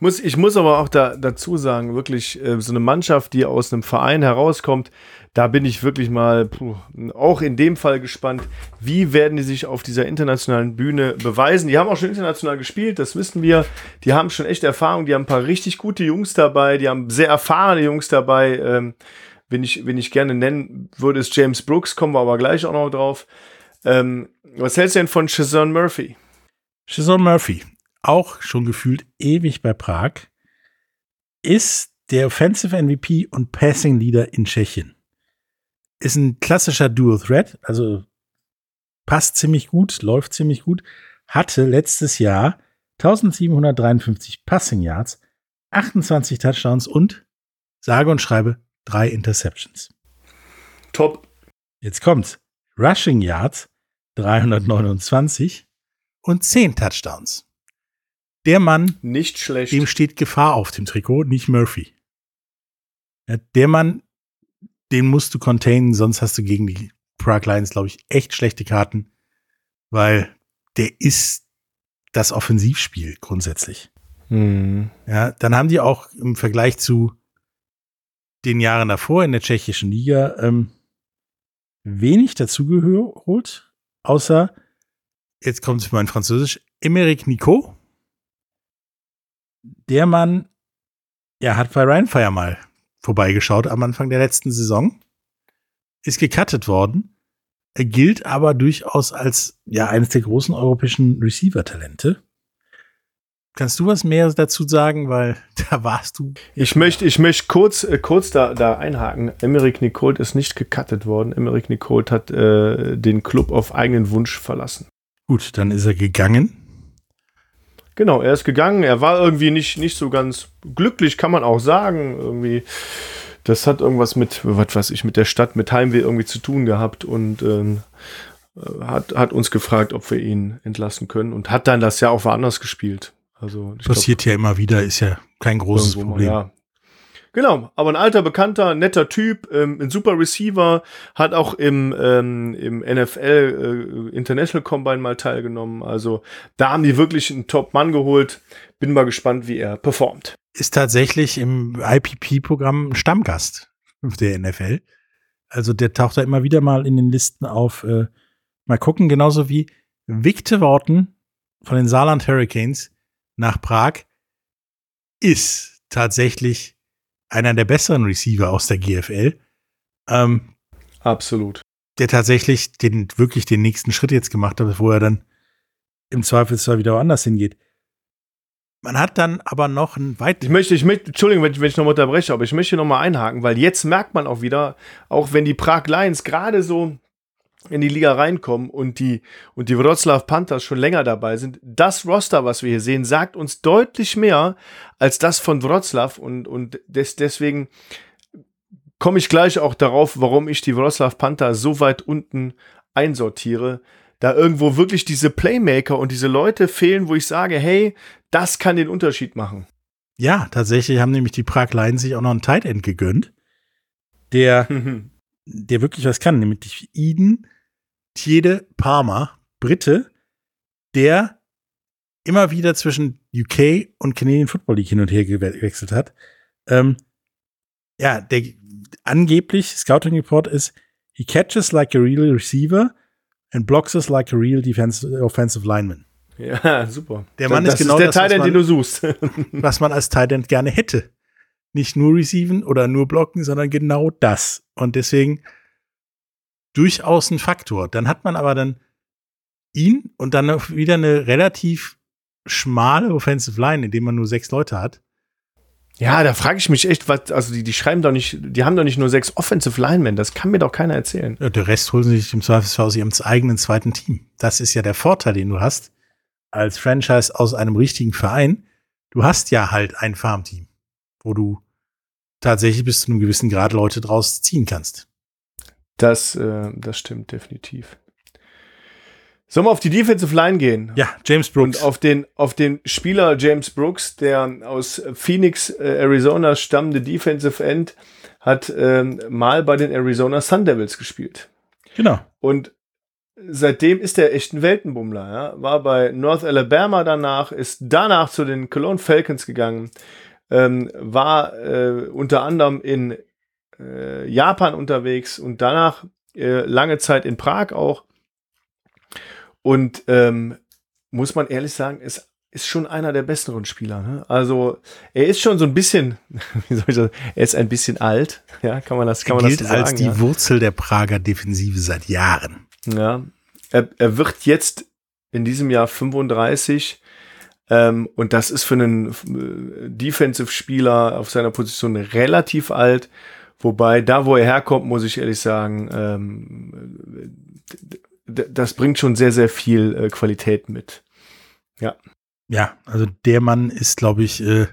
Muss, ich muss aber auch da, dazu sagen, wirklich äh, so eine Mannschaft, die aus einem Verein herauskommt, da bin ich wirklich mal puh, auch in dem Fall gespannt, wie werden die sich auf dieser internationalen Bühne beweisen. Die haben auch schon international gespielt, das wissen wir. Die haben schon echt Erfahrung, die haben ein paar richtig gute Jungs dabei, die haben sehr erfahrene Jungs dabei. Ähm, wenn, ich, wenn ich gerne nennen würde, ist James Brooks, kommen wir aber gleich auch noch drauf. Ähm, was hältst du denn von Shazon Murphy? Shazon Murphy, auch schon gefühlt ewig bei Prag, ist der Offensive MVP und Passing Leader in Tschechien. Ist ein klassischer Dual Threat, also passt ziemlich gut, läuft ziemlich gut, hatte letztes Jahr 1753 Passing Yards, 28 Touchdowns und sage und schreibe drei Interceptions. Top. Jetzt kommt's. Rushing Yards 329 und 10 Touchdowns. Der Mann, Nicht schlecht. dem steht Gefahr auf dem Trikot, nicht Murphy. Ja, der Mann, den musst du containen, sonst hast du gegen die Prague Lions, glaube ich, echt schlechte Karten, weil der ist das Offensivspiel grundsätzlich. Hm. Ja, dann haben die auch im Vergleich zu den Jahren davor in der tschechischen Liga ähm, wenig dazugeholt, außer, jetzt kommt es mein Französisch, Emeric Nico. Der Mann, ja, hat bei Rheinfire mal vorbeigeschaut am Anfang der letzten Saison, ist gecuttet worden, er gilt aber durchaus als, ja, eines der großen europäischen Receiver-Talente. Kannst du was mehr dazu sagen, weil da warst du. Ich möchte, ich möchte kurz, äh, kurz da, da einhaken. Emmerich Nicole ist nicht gecuttet worden. Emmerich Nicole hat äh, den Club auf eigenen Wunsch verlassen. Gut, dann ist er gegangen. Genau, er ist gegangen. Er war irgendwie nicht, nicht so ganz glücklich, kann man auch sagen. Irgendwie, das hat irgendwas mit, was weiß ich, mit der Stadt, mit Heimweh irgendwie zu tun gehabt und ähm, hat, hat uns gefragt, ob wir ihn entlassen können und hat dann das ja auch woanders gespielt. Also Passiert glaub, ja immer wieder, ist ja kein großes irgendwo mal, Problem. ja. Genau, aber ein alter, bekannter, netter Typ, ähm, ein super Receiver, hat auch im, ähm, im NFL äh, International Combine mal teilgenommen. Also da haben die wirklich einen Top-Mann geholt. Bin mal gespannt, wie er performt. Ist tatsächlich im IPP-Programm ein Stammgast der NFL. Also der taucht da immer wieder mal in den Listen auf. Äh, mal gucken, genauso wie Victor Worten von den Saarland Hurricanes nach Prag ist tatsächlich einer der besseren Receiver aus der GFL, ähm, Absolut. der tatsächlich den, wirklich den nächsten Schritt jetzt gemacht hat, wo er dann im Zweifelsfall wieder woanders hingeht. Man hat dann aber noch ein weit Ich möchte, ich möchte, Entschuldigung, wenn ich, wenn ich nochmal unterbreche, aber ich möchte nochmal einhaken, weil jetzt merkt man auch wieder, auch wenn die Prag Lions gerade so in die Liga reinkommen und die, und die Wroclaw Panthers schon länger dabei sind, das Roster, was wir hier sehen, sagt uns deutlich mehr als das von Wroclaw und, und des, deswegen komme ich gleich auch darauf, warum ich die Wroclaw Panther so weit unten einsortiere. Da irgendwo wirklich diese Playmaker und diese Leute fehlen, wo ich sage, hey, das kann den Unterschied machen. Ja, tatsächlich haben nämlich die Prag Lions sich auch noch einen Tight End gegönnt, der, der wirklich was kann, nämlich Eden Tiede Palmer, Brite, der immer wieder zwischen UK und Canadian Football League hin und her gewechselt hat. Ähm, ja, der angeblich Scouting Report ist, he catches like a real receiver and blocks us like a real defensive, offensive lineman. Ja, super. Der Mann das ist genau der das, End, man- den du suchst. was man als Tight End gerne hätte. Nicht nur receiven oder nur blocken, sondern genau das. Und deswegen durchaus ein Faktor. Dann hat man aber dann ihn und dann noch wieder eine relativ schmale Offensive Line, in dem man nur sechs Leute hat. ja, da frage ich mich echt, was, also die, die schreiben doch nicht, die haben doch nicht nur sechs Offensive Linemen, das kann mir doch keiner erzählen. Ja, Der Rest holen sie sich im Zweifelsfall aus ihrem eigenen zweiten Team. Das ist ja der Vorteil, den du hast als Franchise aus einem richtigen Verein. Du hast ja halt ein Farmteam, wo du tatsächlich bis zu einem gewissen Grad Leute draus ziehen kannst. Das, äh, das stimmt definitiv. Sollen wir auf die Defensive Line gehen? Ja, James Brooks. Und auf den, auf den Spieler James Brooks, der aus Phoenix, äh, Arizona stammende Defensive End, hat ähm, mal bei den Arizona Sun Devils gespielt. genau. Und seitdem ist er echt ein Weltenbummler. Ja? War bei North Alabama danach, ist danach zu den Cologne Falcons gegangen, ähm, war äh, unter anderem in äh, Japan unterwegs und danach äh, lange Zeit in Prag auch. Und ähm, muss man ehrlich sagen, ist ist schon einer der besseren Spieler. Ne? Also er ist schon so ein bisschen, wie soll ich das, er ist ein bisschen alt, ja, kann man das, kann man gilt das so sagen? als die ja? Wurzel der Prager Defensive seit Jahren. Ja, er, er wird jetzt in diesem Jahr 35 ähm, und das ist für einen äh, Defensive-Spieler auf seiner Position relativ alt. Wobei, da wo er herkommt, muss ich ehrlich sagen, ähm, das bringt schon sehr, sehr viel äh, Qualität mit. Ja, also der Mann ist, glaube ich, äh,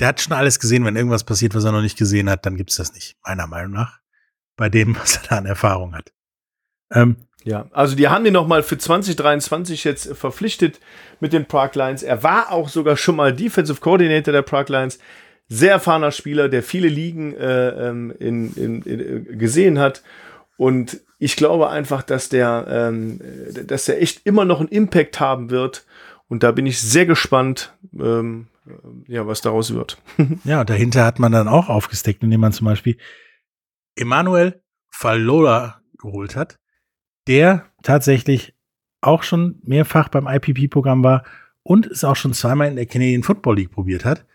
der hat schon alles gesehen. Wenn irgendwas passiert, was er noch nicht gesehen hat, dann gibt's das nicht, meiner Meinung nach. Bei dem, was er da an Erfahrung hat. Ähm, Ja, also die haben den nochmal für 2023 jetzt verpflichtet mit den Prague Lions. Er war auch sogar schon mal Defensive Coordinator der Prague Lions. Sehr erfahrener Spieler, der viele Ligen äh, ähm, in, in, in, gesehen hat. Und ich glaube einfach, dass der, ähm, äh, dass der echt immer noch einen Impact haben wird. Und da bin ich sehr gespannt, ähm, äh, ja, was daraus wird. ja, dahinter hat man dann auch aufgesteckt, indem man zum Beispiel Emanuel Fallola geholt hat, der tatsächlich auch schon mehrfach beim IPP-Programm war und es auch schon zweimal in der Canadian Football League probiert hat.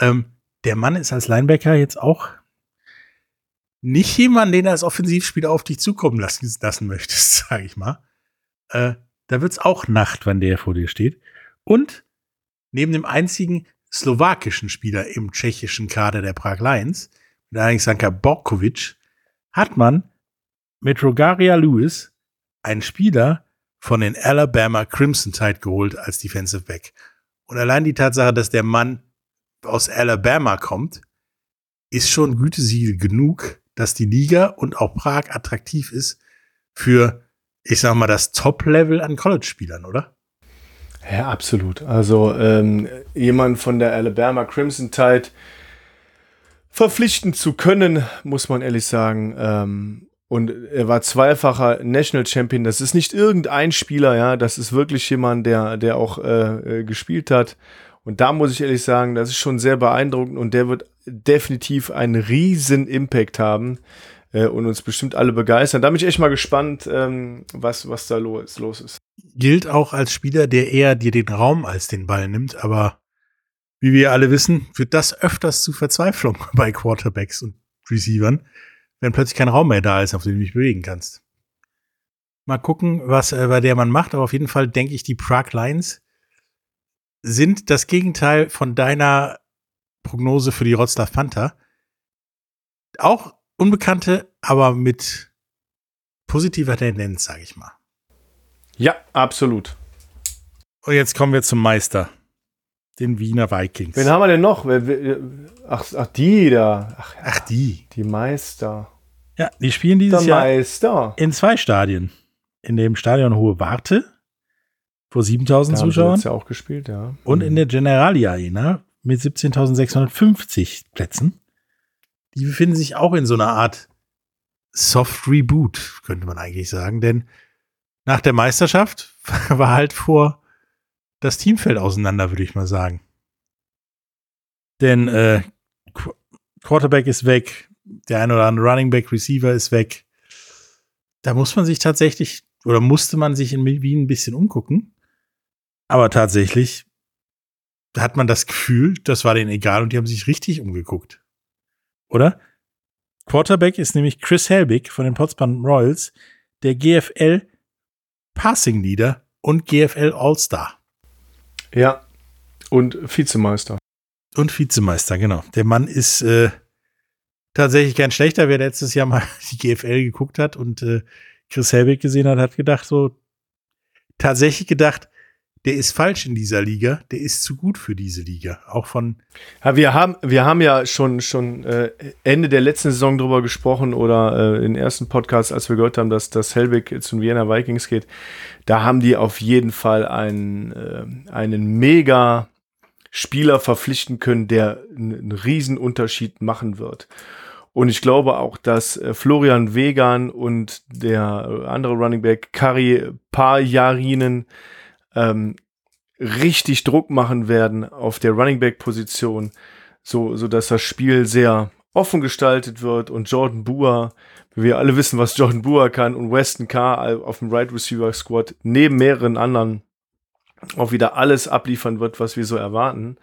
Ähm, der Mann ist als Linebacker jetzt auch nicht jemand, den er als Offensivspieler auf dich zukommen lassen, lassen möchtest, sage ich mal. Äh, da wird's auch Nacht, wenn der vor dir steht. Und neben dem einzigen slowakischen Spieler im tschechischen Kader der Prag Lions, mit Alexander Borkovic, hat man mit Rogaria Lewis einen Spieler von den Alabama Crimson Tide geholt als Defensive Back. Und allein die Tatsache, dass der Mann aus Alabama kommt, ist schon Gütesiegel genug, dass die Liga und auch Prag attraktiv ist für, ich sag mal, das Top-Level an College-Spielern, oder? Ja, absolut. Also ähm, jemand von der Alabama Crimson Tide verpflichten zu können, muss man ehrlich sagen. Ähm, und er war zweifacher National Champion. Das ist nicht irgendein Spieler, ja, das ist wirklich jemand, der, der auch äh, äh gespielt hat. Und da muss ich ehrlich sagen, das ist schon sehr beeindruckend und der wird definitiv einen riesen Impact haben äh, und uns bestimmt alle begeistern. Da bin ich echt mal gespannt, ähm, was, was da los, los ist. Gilt auch als Spieler, der eher dir den Raum als den Ball nimmt, aber wie wir alle wissen, führt das öfters zu Verzweiflung bei Quarterbacks und Receivern, wenn plötzlich kein Raum mehr da ist, auf dem du dich bewegen kannst. Mal gucken, was äh, bei der man macht, aber auf jeden Fall denke ich, die Prague Lions sind das Gegenteil von deiner Prognose für die Rotzlaff Panther. Auch Unbekannte, aber mit positiver Tendenz, sage ich mal. Ja, absolut. Und jetzt kommen wir zum Meister, den Wiener Vikings. Wen haben wir denn noch? Ach, ach die da. Ach, ach, die. Die Meister. Ja, die spielen dieses Der Jahr Meister. in zwei Stadien. In dem Stadion Hohe Warte vor 7000 Da haben sie Zuschauern ja auch gespielt, ja. und in der Generali Arena mit 17.650 Plätzen. Die befinden sich auch in so einer Art Soft Reboot, könnte man eigentlich sagen, denn nach der Meisterschaft war halt vor das Teamfeld auseinander, würde ich mal sagen. Denn äh, Qu- Quarterback ist weg, der ein oder andere Running Back Receiver ist weg. Da muss man sich tatsächlich oder musste man sich in Wien ein bisschen umgucken. Aber tatsächlich hat man das Gefühl, das war denen egal und die haben sich richtig umgeguckt. Oder? Quarterback ist nämlich Chris Helbig von den Potsdam Royals, der GFL Passing Leader und GFL All-Star. Ja. Und Vizemeister. Und Vizemeister, genau. Der Mann ist äh, tatsächlich kein schlechter. Wer letztes Jahr mal die GFL geguckt hat und äh, Chris Helbig gesehen hat, hat gedacht, so tatsächlich gedacht, der ist falsch in dieser Liga, der ist zu gut für diese Liga. Auch von, Ja, wir haben, wir haben ja schon, schon äh, Ende der letzten Saison drüber gesprochen oder äh, den ersten Podcast, als wir gehört haben, dass das Helbig zu den Vienna Vikings geht. Da haben die auf jeden Fall einen, äh, einen mega Spieler verpflichten können, der einen, einen riesen Unterschied machen wird. Und ich glaube auch, dass äh, Florian Wegan und der andere Running Back Kari Pajarinen ähm, richtig Druck machen werden auf der Running Back Position, so, so dass das Spiel sehr offen gestaltet wird und Jordan wie wir alle wissen, was Jordan Boer kann und Weston Carr auf dem Right Receiver Squad neben mehreren anderen auch wieder alles abliefern wird, was wir so erwarten.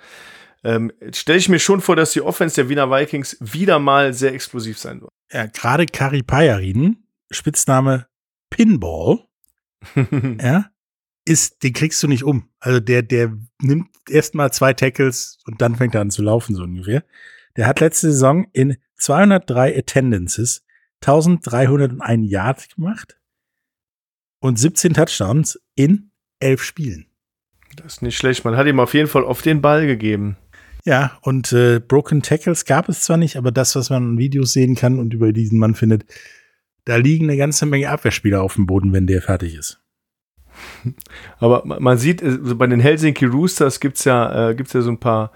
Ähm, Stelle ich mir schon vor, dass die Offense der Wiener Vikings wieder mal sehr explosiv sein wird. ja, gerade Kari Pajarin, Spitzname Pinball, ja, ist, den kriegst du nicht um. Also der, der nimmt erstmal zwei Tackles und dann fängt er an zu laufen, so ungefähr. Der hat letzte Saison in 203 Attendances 1301 Yard gemacht und 17 Touchdowns in elf Spielen. Das ist nicht schlecht. Man hat ihm auf jeden Fall auf den Ball gegeben. Ja, und äh, Broken Tackles gab es zwar nicht, aber das, was man in Videos sehen kann und über diesen Mann findet, da liegen eine ganze Menge Abwehrspieler auf dem Boden, wenn der fertig ist. Aber ma- man sieht, äh, so bei den Helsinki Roosters gibt's ja, äh, gibt's ja so ein paar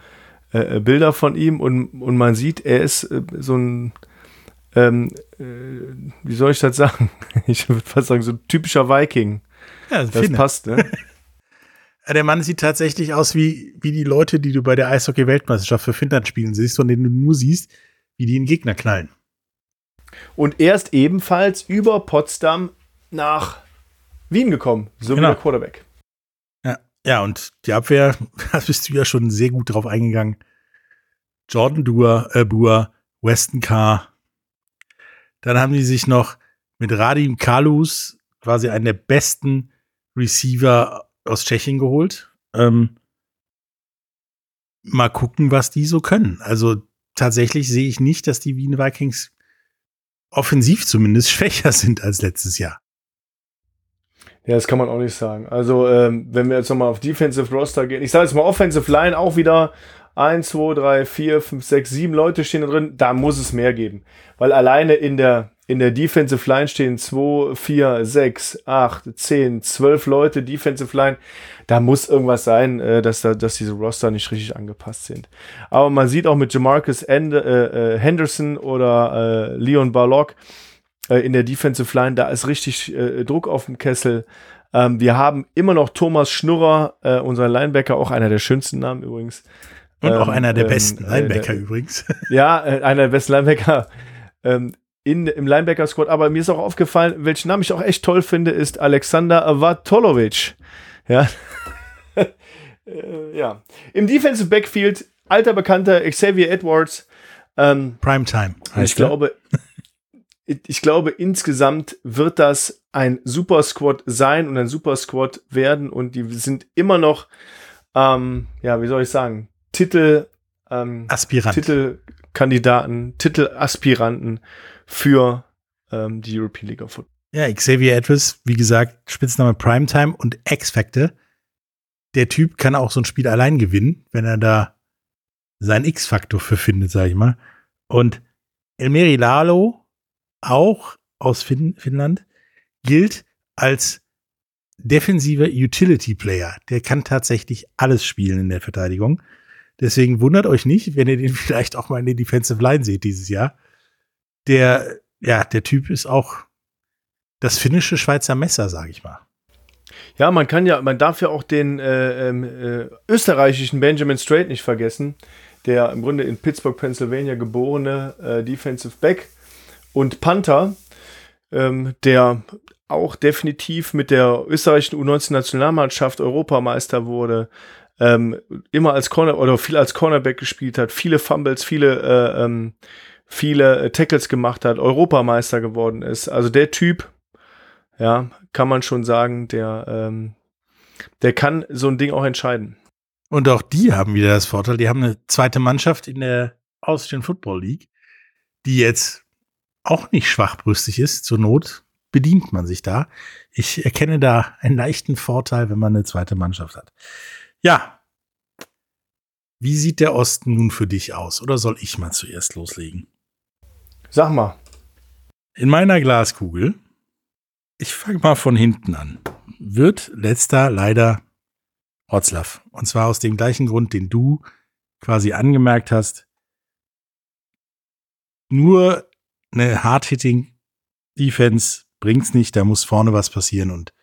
äh, äh, Bilder von ihm und, und man sieht, er ist äh, so ein, ähm, äh, wie soll ich das sagen? Ich würde fast sagen, so ein typischer Viking. Ja, Das Finne. passt, ne? Der Mann sieht tatsächlich aus wie, wie die Leute, die du bei der Eishockey-Weltmeisterschaft für Finnland spielen siehst, von denen du nur siehst, wie die einen Gegner knallen. Und er ist ebenfalls über Potsdam nach Wien gekommen, so Genau. wie der Quarterback. Ja, ja, und die Abwehr, da bist du ja schon sehr gut drauf eingegangen. Jordan Dua, äh, Bua, Weston Carr. Dann haben die sich noch mit Radim Kalus quasi einen der besten Receiver aus Tschechien geholt. Ähm, mal gucken, was die so können. Also tatsächlich sehe ich nicht, dass die Wien Vikings offensiv zumindest schwächer sind als letztes Jahr. Ja, das kann man auch nicht sagen. Also, ähm, wenn wir jetzt nochmal auf Defensive Roster gehen, ich sage jetzt mal Offensive Line auch wieder 1, 2, 3, 4, 5, 6, 7 Leute stehen da drin, da muss es mehr geben. Weil alleine in der, in der Defensive Line stehen 2, 4, 6, 8, 10, 12 Leute Defensive Line. Da muss irgendwas sein, äh, dass, da, dass diese Roster nicht richtig angepasst sind. Aber man sieht auch mit Jamarcus End, äh, äh, Henderson oder äh, Leon Barlock äh, in der Defensive Line, da ist richtig äh, Druck auf dem Kessel. Ähm, wir haben immer noch Thomas Schnurrer, äh, unser Linebacker, auch einer der schönsten Namen übrigens. Und auch Ähm, einer der ähm, besten äh, Linebacker der- übrigens. Ja, äh, einer der besten Linebacker ähm, in, im Linebacker-Squad. Aber mir ist auch aufgefallen, welchen Namen ich auch echt toll finde, ist Alexander Vatolovic. Ja. äh, ja. Im Defensive Backfield, alter Bekannter Xavier Edwards. Ähm, Primetime. ich glaube, ich glaube, insgesamt wird das ein Super Squad sein und ein Super Squad werden und die sind immer noch, ähm, ja, wie soll ich sagen, Titel, ähm, Aspirant. Titelkandidaten, Titelaspiranten für ähm, die European League of Football. Ja, Xavier Edwards, wie gesagt, Spitzname Primetime und X-Factor. Der Typ kann auch so ein Spiel allein gewinnen, wenn er da seinen X-Faktor für findet, sag ich mal. Und Elmeri Lalo, auch aus fin Finnland, gilt als defensiver Utility-Player. Der kann tatsächlich alles spielen in der Verteidigung. Deswegen wundert euch nicht, wenn ihr den vielleicht auch mal in der Defensive Line seht dieses Jahr. Der, ja, der Typ ist auch das finnische Schweizer Messer, sage ich mal. Ja, man kann ja, man darf ja auch den äh, ähm, äh, österreichischen Benjamin Strait nicht vergessen, der im Grunde in Pittsburgh, Pennsylvania geborene äh, Defensive Back und Panther, ähm, der auch definitiv mit der österreichischen U19-Nationalmannschaft Europameister wurde, ähm, immer als Corner oder viel als Cornerback gespielt hat, viele Fumbles, viele, äh, ähm, viele äh, Tackles gemacht hat, Europameister geworden ist. Also der Typ, ja, kann man schon sagen, der, ähm, der kann so ein Ding auch entscheiden. Und auch die haben wieder das Vorteil, die haben eine zweite Mannschaft in der Austrian Football League, die jetzt auch nicht schwachbrüstig ist. Zur Not bedient man sich da. Ich erkenne da einen leichten Vorteil, wenn man eine zweite Mannschaft hat. Ja. Wie sieht der Osten nun für dich aus? Oder soll ich mal zuerst loslegen? Sag mal. In meiner Glaskugel, ich fange mal von hinten an, wird letzter leider Wroclaw. Und zwar aus dem gleichen Grund, den du quasi angemerkt hast. Nur eine Hard-Hitting-Defense bringt's nicht, da muss vorne was passieren und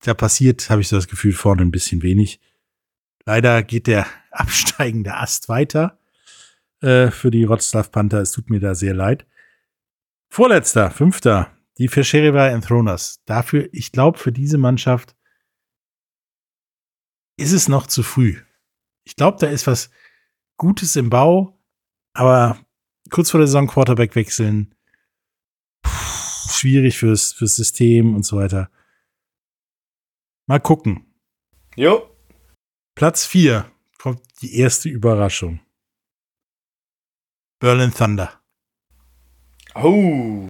da passiert, habe ich so das Gefühl, vorne ein bisschen wenig. Leider geht der absteigende Ast weiter äh, für die Wroclaw Panther. Es tut mir da sehr leid. Vorletzter, fünfter, die Feschereva Enthroners. Dafür, ich glaube, für diese Mannschaft ist es noch zu früh. Ich glaube, da ist was Gutes im Bau, aber kurz vor der Saison Quarterback wechseln, pff, schwierig fürs, fürs System und so weiter. Mal gucken. Jo. Platz vier kommt die erste Überraschung. Berlin Thunder. Oh.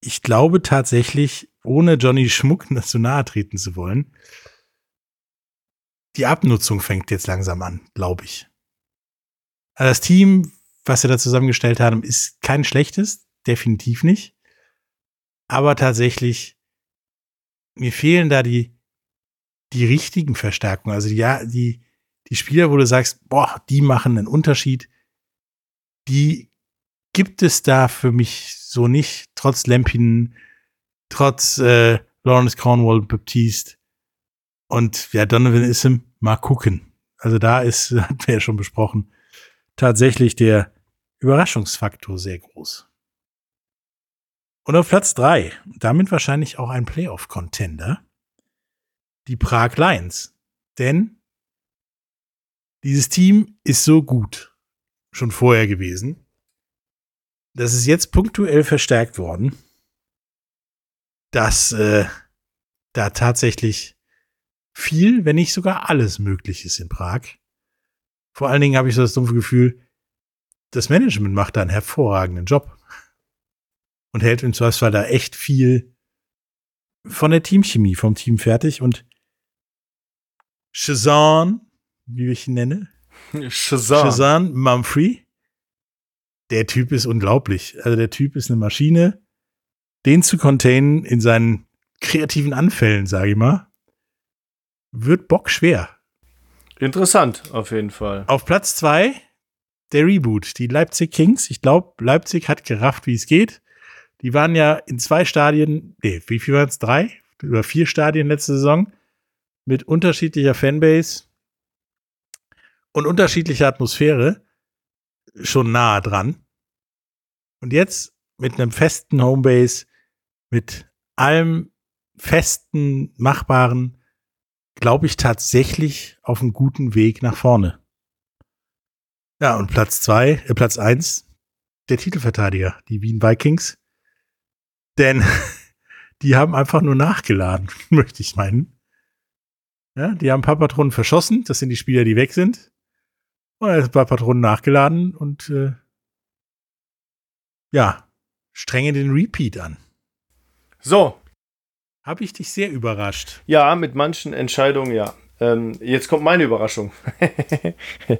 ich glaube tatsächlich, ohne Johnny Schmuck dazu nahe treten zu wollen, die Abnutzung fängt jetzt langsam an, glaube ich. Also das Team, was wir da zusammengestellt haben, ist kein schlechtes, definitiv nicht. Aber tatsächlich, mir fehlen da die, die richtigen Verstärkungen. Also ja, die, die Spieler, wo du sagst, boah, die machen einen Unterschied, die gibt es da für mich so nicht, trotz Lampinen, trotz äh, Lawrence Cornwall, Baptiste und ja, Donovan Issem, mal gucken. Also da ist, hatten wir ja schon besprochen, tatsächlich der Überraschungsfaktor sehr groß. Und auf Platz drei, damit wahrscheinlich auch ein Playoff-Contender, die Prag Lions. Denn dieses Team ist so gut schon vorher gewesen. Das ist jetzt punktuell verstärkt worden, dass äh, da tatsächlich viel, wenn nicht sogar alles möglich ist in Prag. Vor allen Dingen habe ich so das dumpfe Gefühl, das Management macht da einen hervorragenden Job und hält im Zweifelsfall da echt viel von der Teamchemie vom Team fertig und Shazan, wie ich ihn nenne, Shazam. Shazan Mumphrey, der Typ ist unglaublich. Also der Typ ist eine Maschine, den zu containen in seinen kreativen Anfällen, sage ich mal, wird bockschwer. Interessant, auf jeden Fall. Auf Platz zwei der Reboot, die Leipzig Kings. Ich glaube, Leipzig hat gerafft, wie es geht. Die waren ja in zwei Stadien, nee, wie viel waren es? Drei? Über vier Stadien letzte Saison mit unterschiedlicher Fanbase und unterschiedlicher Atmosphäre schon nahe dran. Und jetzt mit einem festen Homebase, mit allem festen, machbaren, glaube ich tatsächlich auf einem guten Weg nach vorne. Ja, und Platz zwei, äh, Platz eins, der Titelverteidiger, die Wien Vikings. Denn die haben einfach nur nachgeladen, möchte ich meinen. Ja, die haben ein paar Patronen verschossen, das sind die Spieler, die weg sind. Und ein paar Patronen nachgeladen und äh, ja, strenge den Repeat an. So, Habe ich dich sehr überrascht. ja, mit manchen Entscheidungen, ja. Ähm, jetzt kommt meine Überraschung.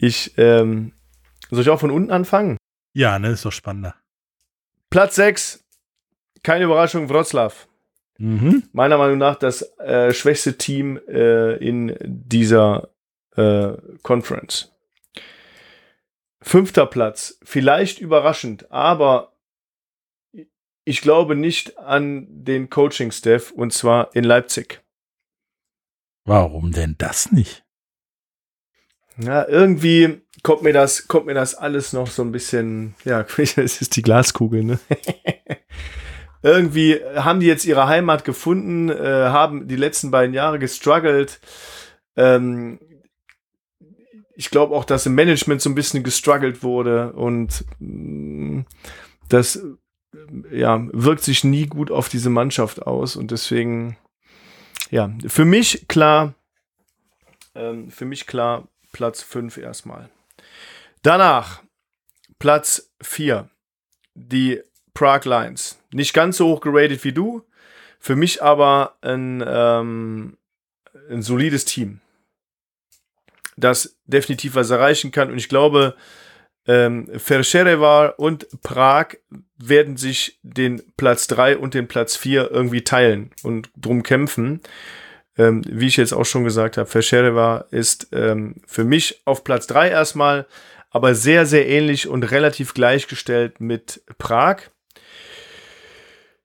ich, ähm, soll ich auch von unten anfangen? Ja, ne, ist doch spannender. Platz 6, keine Überraschung, Wroclaw. Mhm. Meiner Meinung nach das äh, schwächste Team äh, in dieser äh, Conference. Fünfter Platz, vielleicht überraschend, aber ich glaube nicht an den Coaching-Staff und zwar in Leipzig. Warum denn das nicht? Ja, irgendwie kommt mir das, kommt mir das alles noch so ein bisschen, ja, es ist die Glaskugel, ne? irgendwie haben die jetzt ihre Heimat gefunden, äh, haben die letzten beiden Jahre gestruggelt. Ähm, ich glaube auch, dass im Management so ein bisschen gestruggelt wurde und mh, das äh, ja, wirkt sich nie gut auf diese Mannschaft aus und deswegen, ja, für mich klar, ähm, für mich klar Platz 5 erstmal. Danach Platz 4, die Prague Lions. Nicht ganz so hoch geratet wie du, für mich aber ein, ähm, ein solides Team, das definitiv was erreichen kann und ich glaube, ähm, Ferscherevar und Prag werden sich den Platz 3 und den Platz 4 irgendwie teilen und drum kämpfen. Ähm, wie ich jetzt auch schon gesagt habe, Ferscherevar ist ähm, für mich auf Platz 3 erstmal, aber sehr, sehr ähnlich und relativ gleichgestellt mit Prag.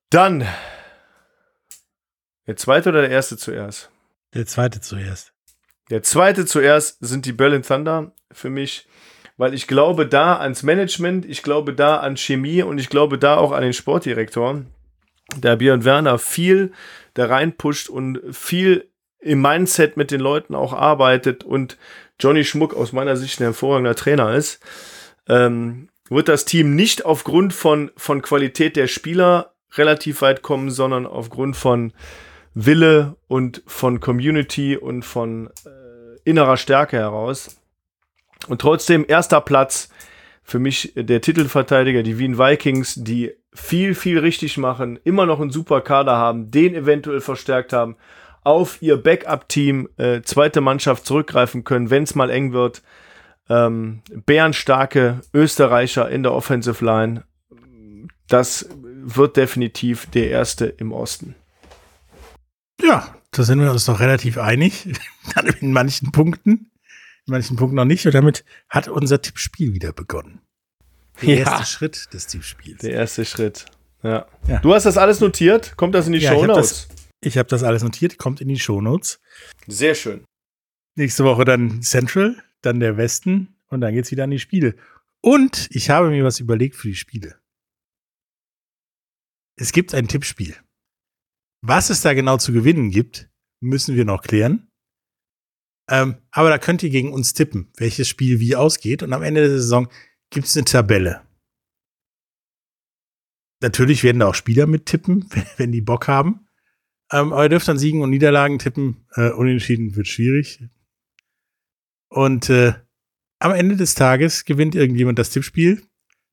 Dann der zweite oder der erste zuerst? Der zweite zuerst. Der zweite zuerst sind die Berlin Thunder für mich, weil ich glaube da ans Management, ich glaube da an Chemie und ich glaube da auch an den Sportdirektor, der Björn Werner viel da reinpusht und viel im Mindset mit den Leuten auch arbeitet und Johnny Schmuck aus meiner Sicht ein hervorragender Trainer ist, ähm, wird das Team nicht aufgrund von, von Qualität der Spieler relativ weit kommen, sondern aufgrund von Wille und von Community und von äh, innerer Stärke heraus. Und trotzdem erster Platz für mich der Titelverteidiger, die Wien Vikings, die viel, viel richtig machen, immer noch einen super Kader haben, den eventuell verstärkt haben, auf ihr Backup-Team, äh, zweite Mannschaft zurückgreifen können, wenn es mal eng wird. Ähm, bärenstarke Österreicher in der Offensive Line. Das wird definitiv der erste im Osten. Ja, da sind wir uns doch relativ einig. In manchen Punkten, manchen Punkten noch nicht. Und damit hat unser Tippspiel wieder begonnen. Der Ja. erste Schritt des Tippspiels. Der erste Schritt. Ja. Ja. Du hast das alles notiert? Kommt das in die Ja, ich Show hab Notes? Ich habe das alles notiert, kommt in die Shownotes. Sehr schön. Nächste Woche dann Central, dann der Westen und dann geht's wieder an die Spiele. Und ich habe mir was überlegt für die Spiele. Es gibt ein Tippspiel. Was es da genau zu gewinnen gibt, müssen wir noch klären. Ähm, aber da könnt ihr gegen uns tippen, welches Spiel wie ausgeht. Und am Ende der Saison gibt es eine Tabelle. Natürlich werden da auch Spieler mittippen, wenn, wenn die Bock haben. Ähm, aber ihr dürft dann Siegen und Niederlagen tippen. Äh, unentschieden wird schwierig. Und äh, am Ende des Tages gewinnt irgendjemand das Tippspiel.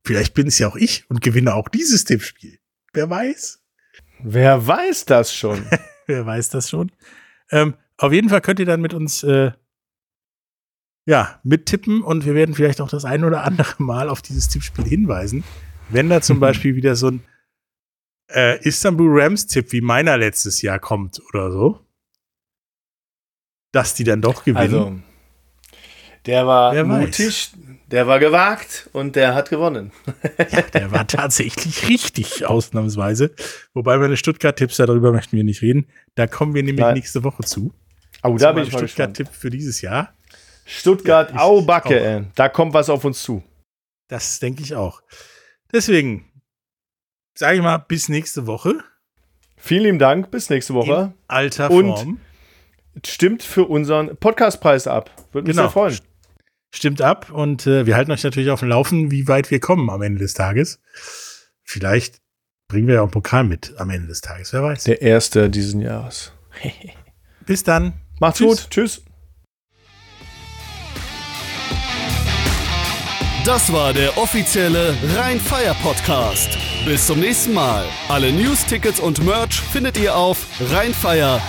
Vielleicht bin es ja auch ich und gewinne auch dieses Tippspiel. Wer weiß? Wer weiß das schon? Wer weiß das schon? Ähm, auf jeden Fall könnt ihr dann mit uns äh, ja, mittippen und wir werden vielleicht auch das ein oder andere Mal auf dieses Tippspiel hinweisen. Wenn da zum Beispiel wieder so ein äh, Istanbul Rams-Tipp wie meiner letztes Jahr kommt oder so, dass die dann doch gewinnen. Also, der war Wer weiß. mutig, der war gewagt und der hat gewonnen. Der war tatsächlich richtig, ausnahmsweise. Wobei meine Stuttgart-Tipps, darüber möchten wir nicht reden. Da kommen wir nämlich Nein. nächste Woche zu. Oh, da bin ich. Stuttgart-Tipp für dieses Jahr. Stuttgart, Ja, au Backe, ey. Da kommt was auf uns zu. Das denke ich auch. Deswegen sage ich mal, bis nächste Woche. Vielen lieben Dank, bis nächste Woche. In alter Und- Form. Stimmt für unseren Podcastpreis ab. Würde mich Genau. sehr freuen. Stimmt ab und äh, wir halten euch natürlich auf dem Laufen, wie weit wir kommen am Ende des Tages. Vielleicht bringen wir ja auch einen Pokal mit am Ende des Tages, wer weiß. Der erste diesen Jahres. Bis dann. Macht's Tschüss. gut. Tschüss. Das war der offizielle Rhein-Fire Podcast. Bis zum nächsten Mal. Alle News, Tickets und Merch findet ihr auf rheinfire.de.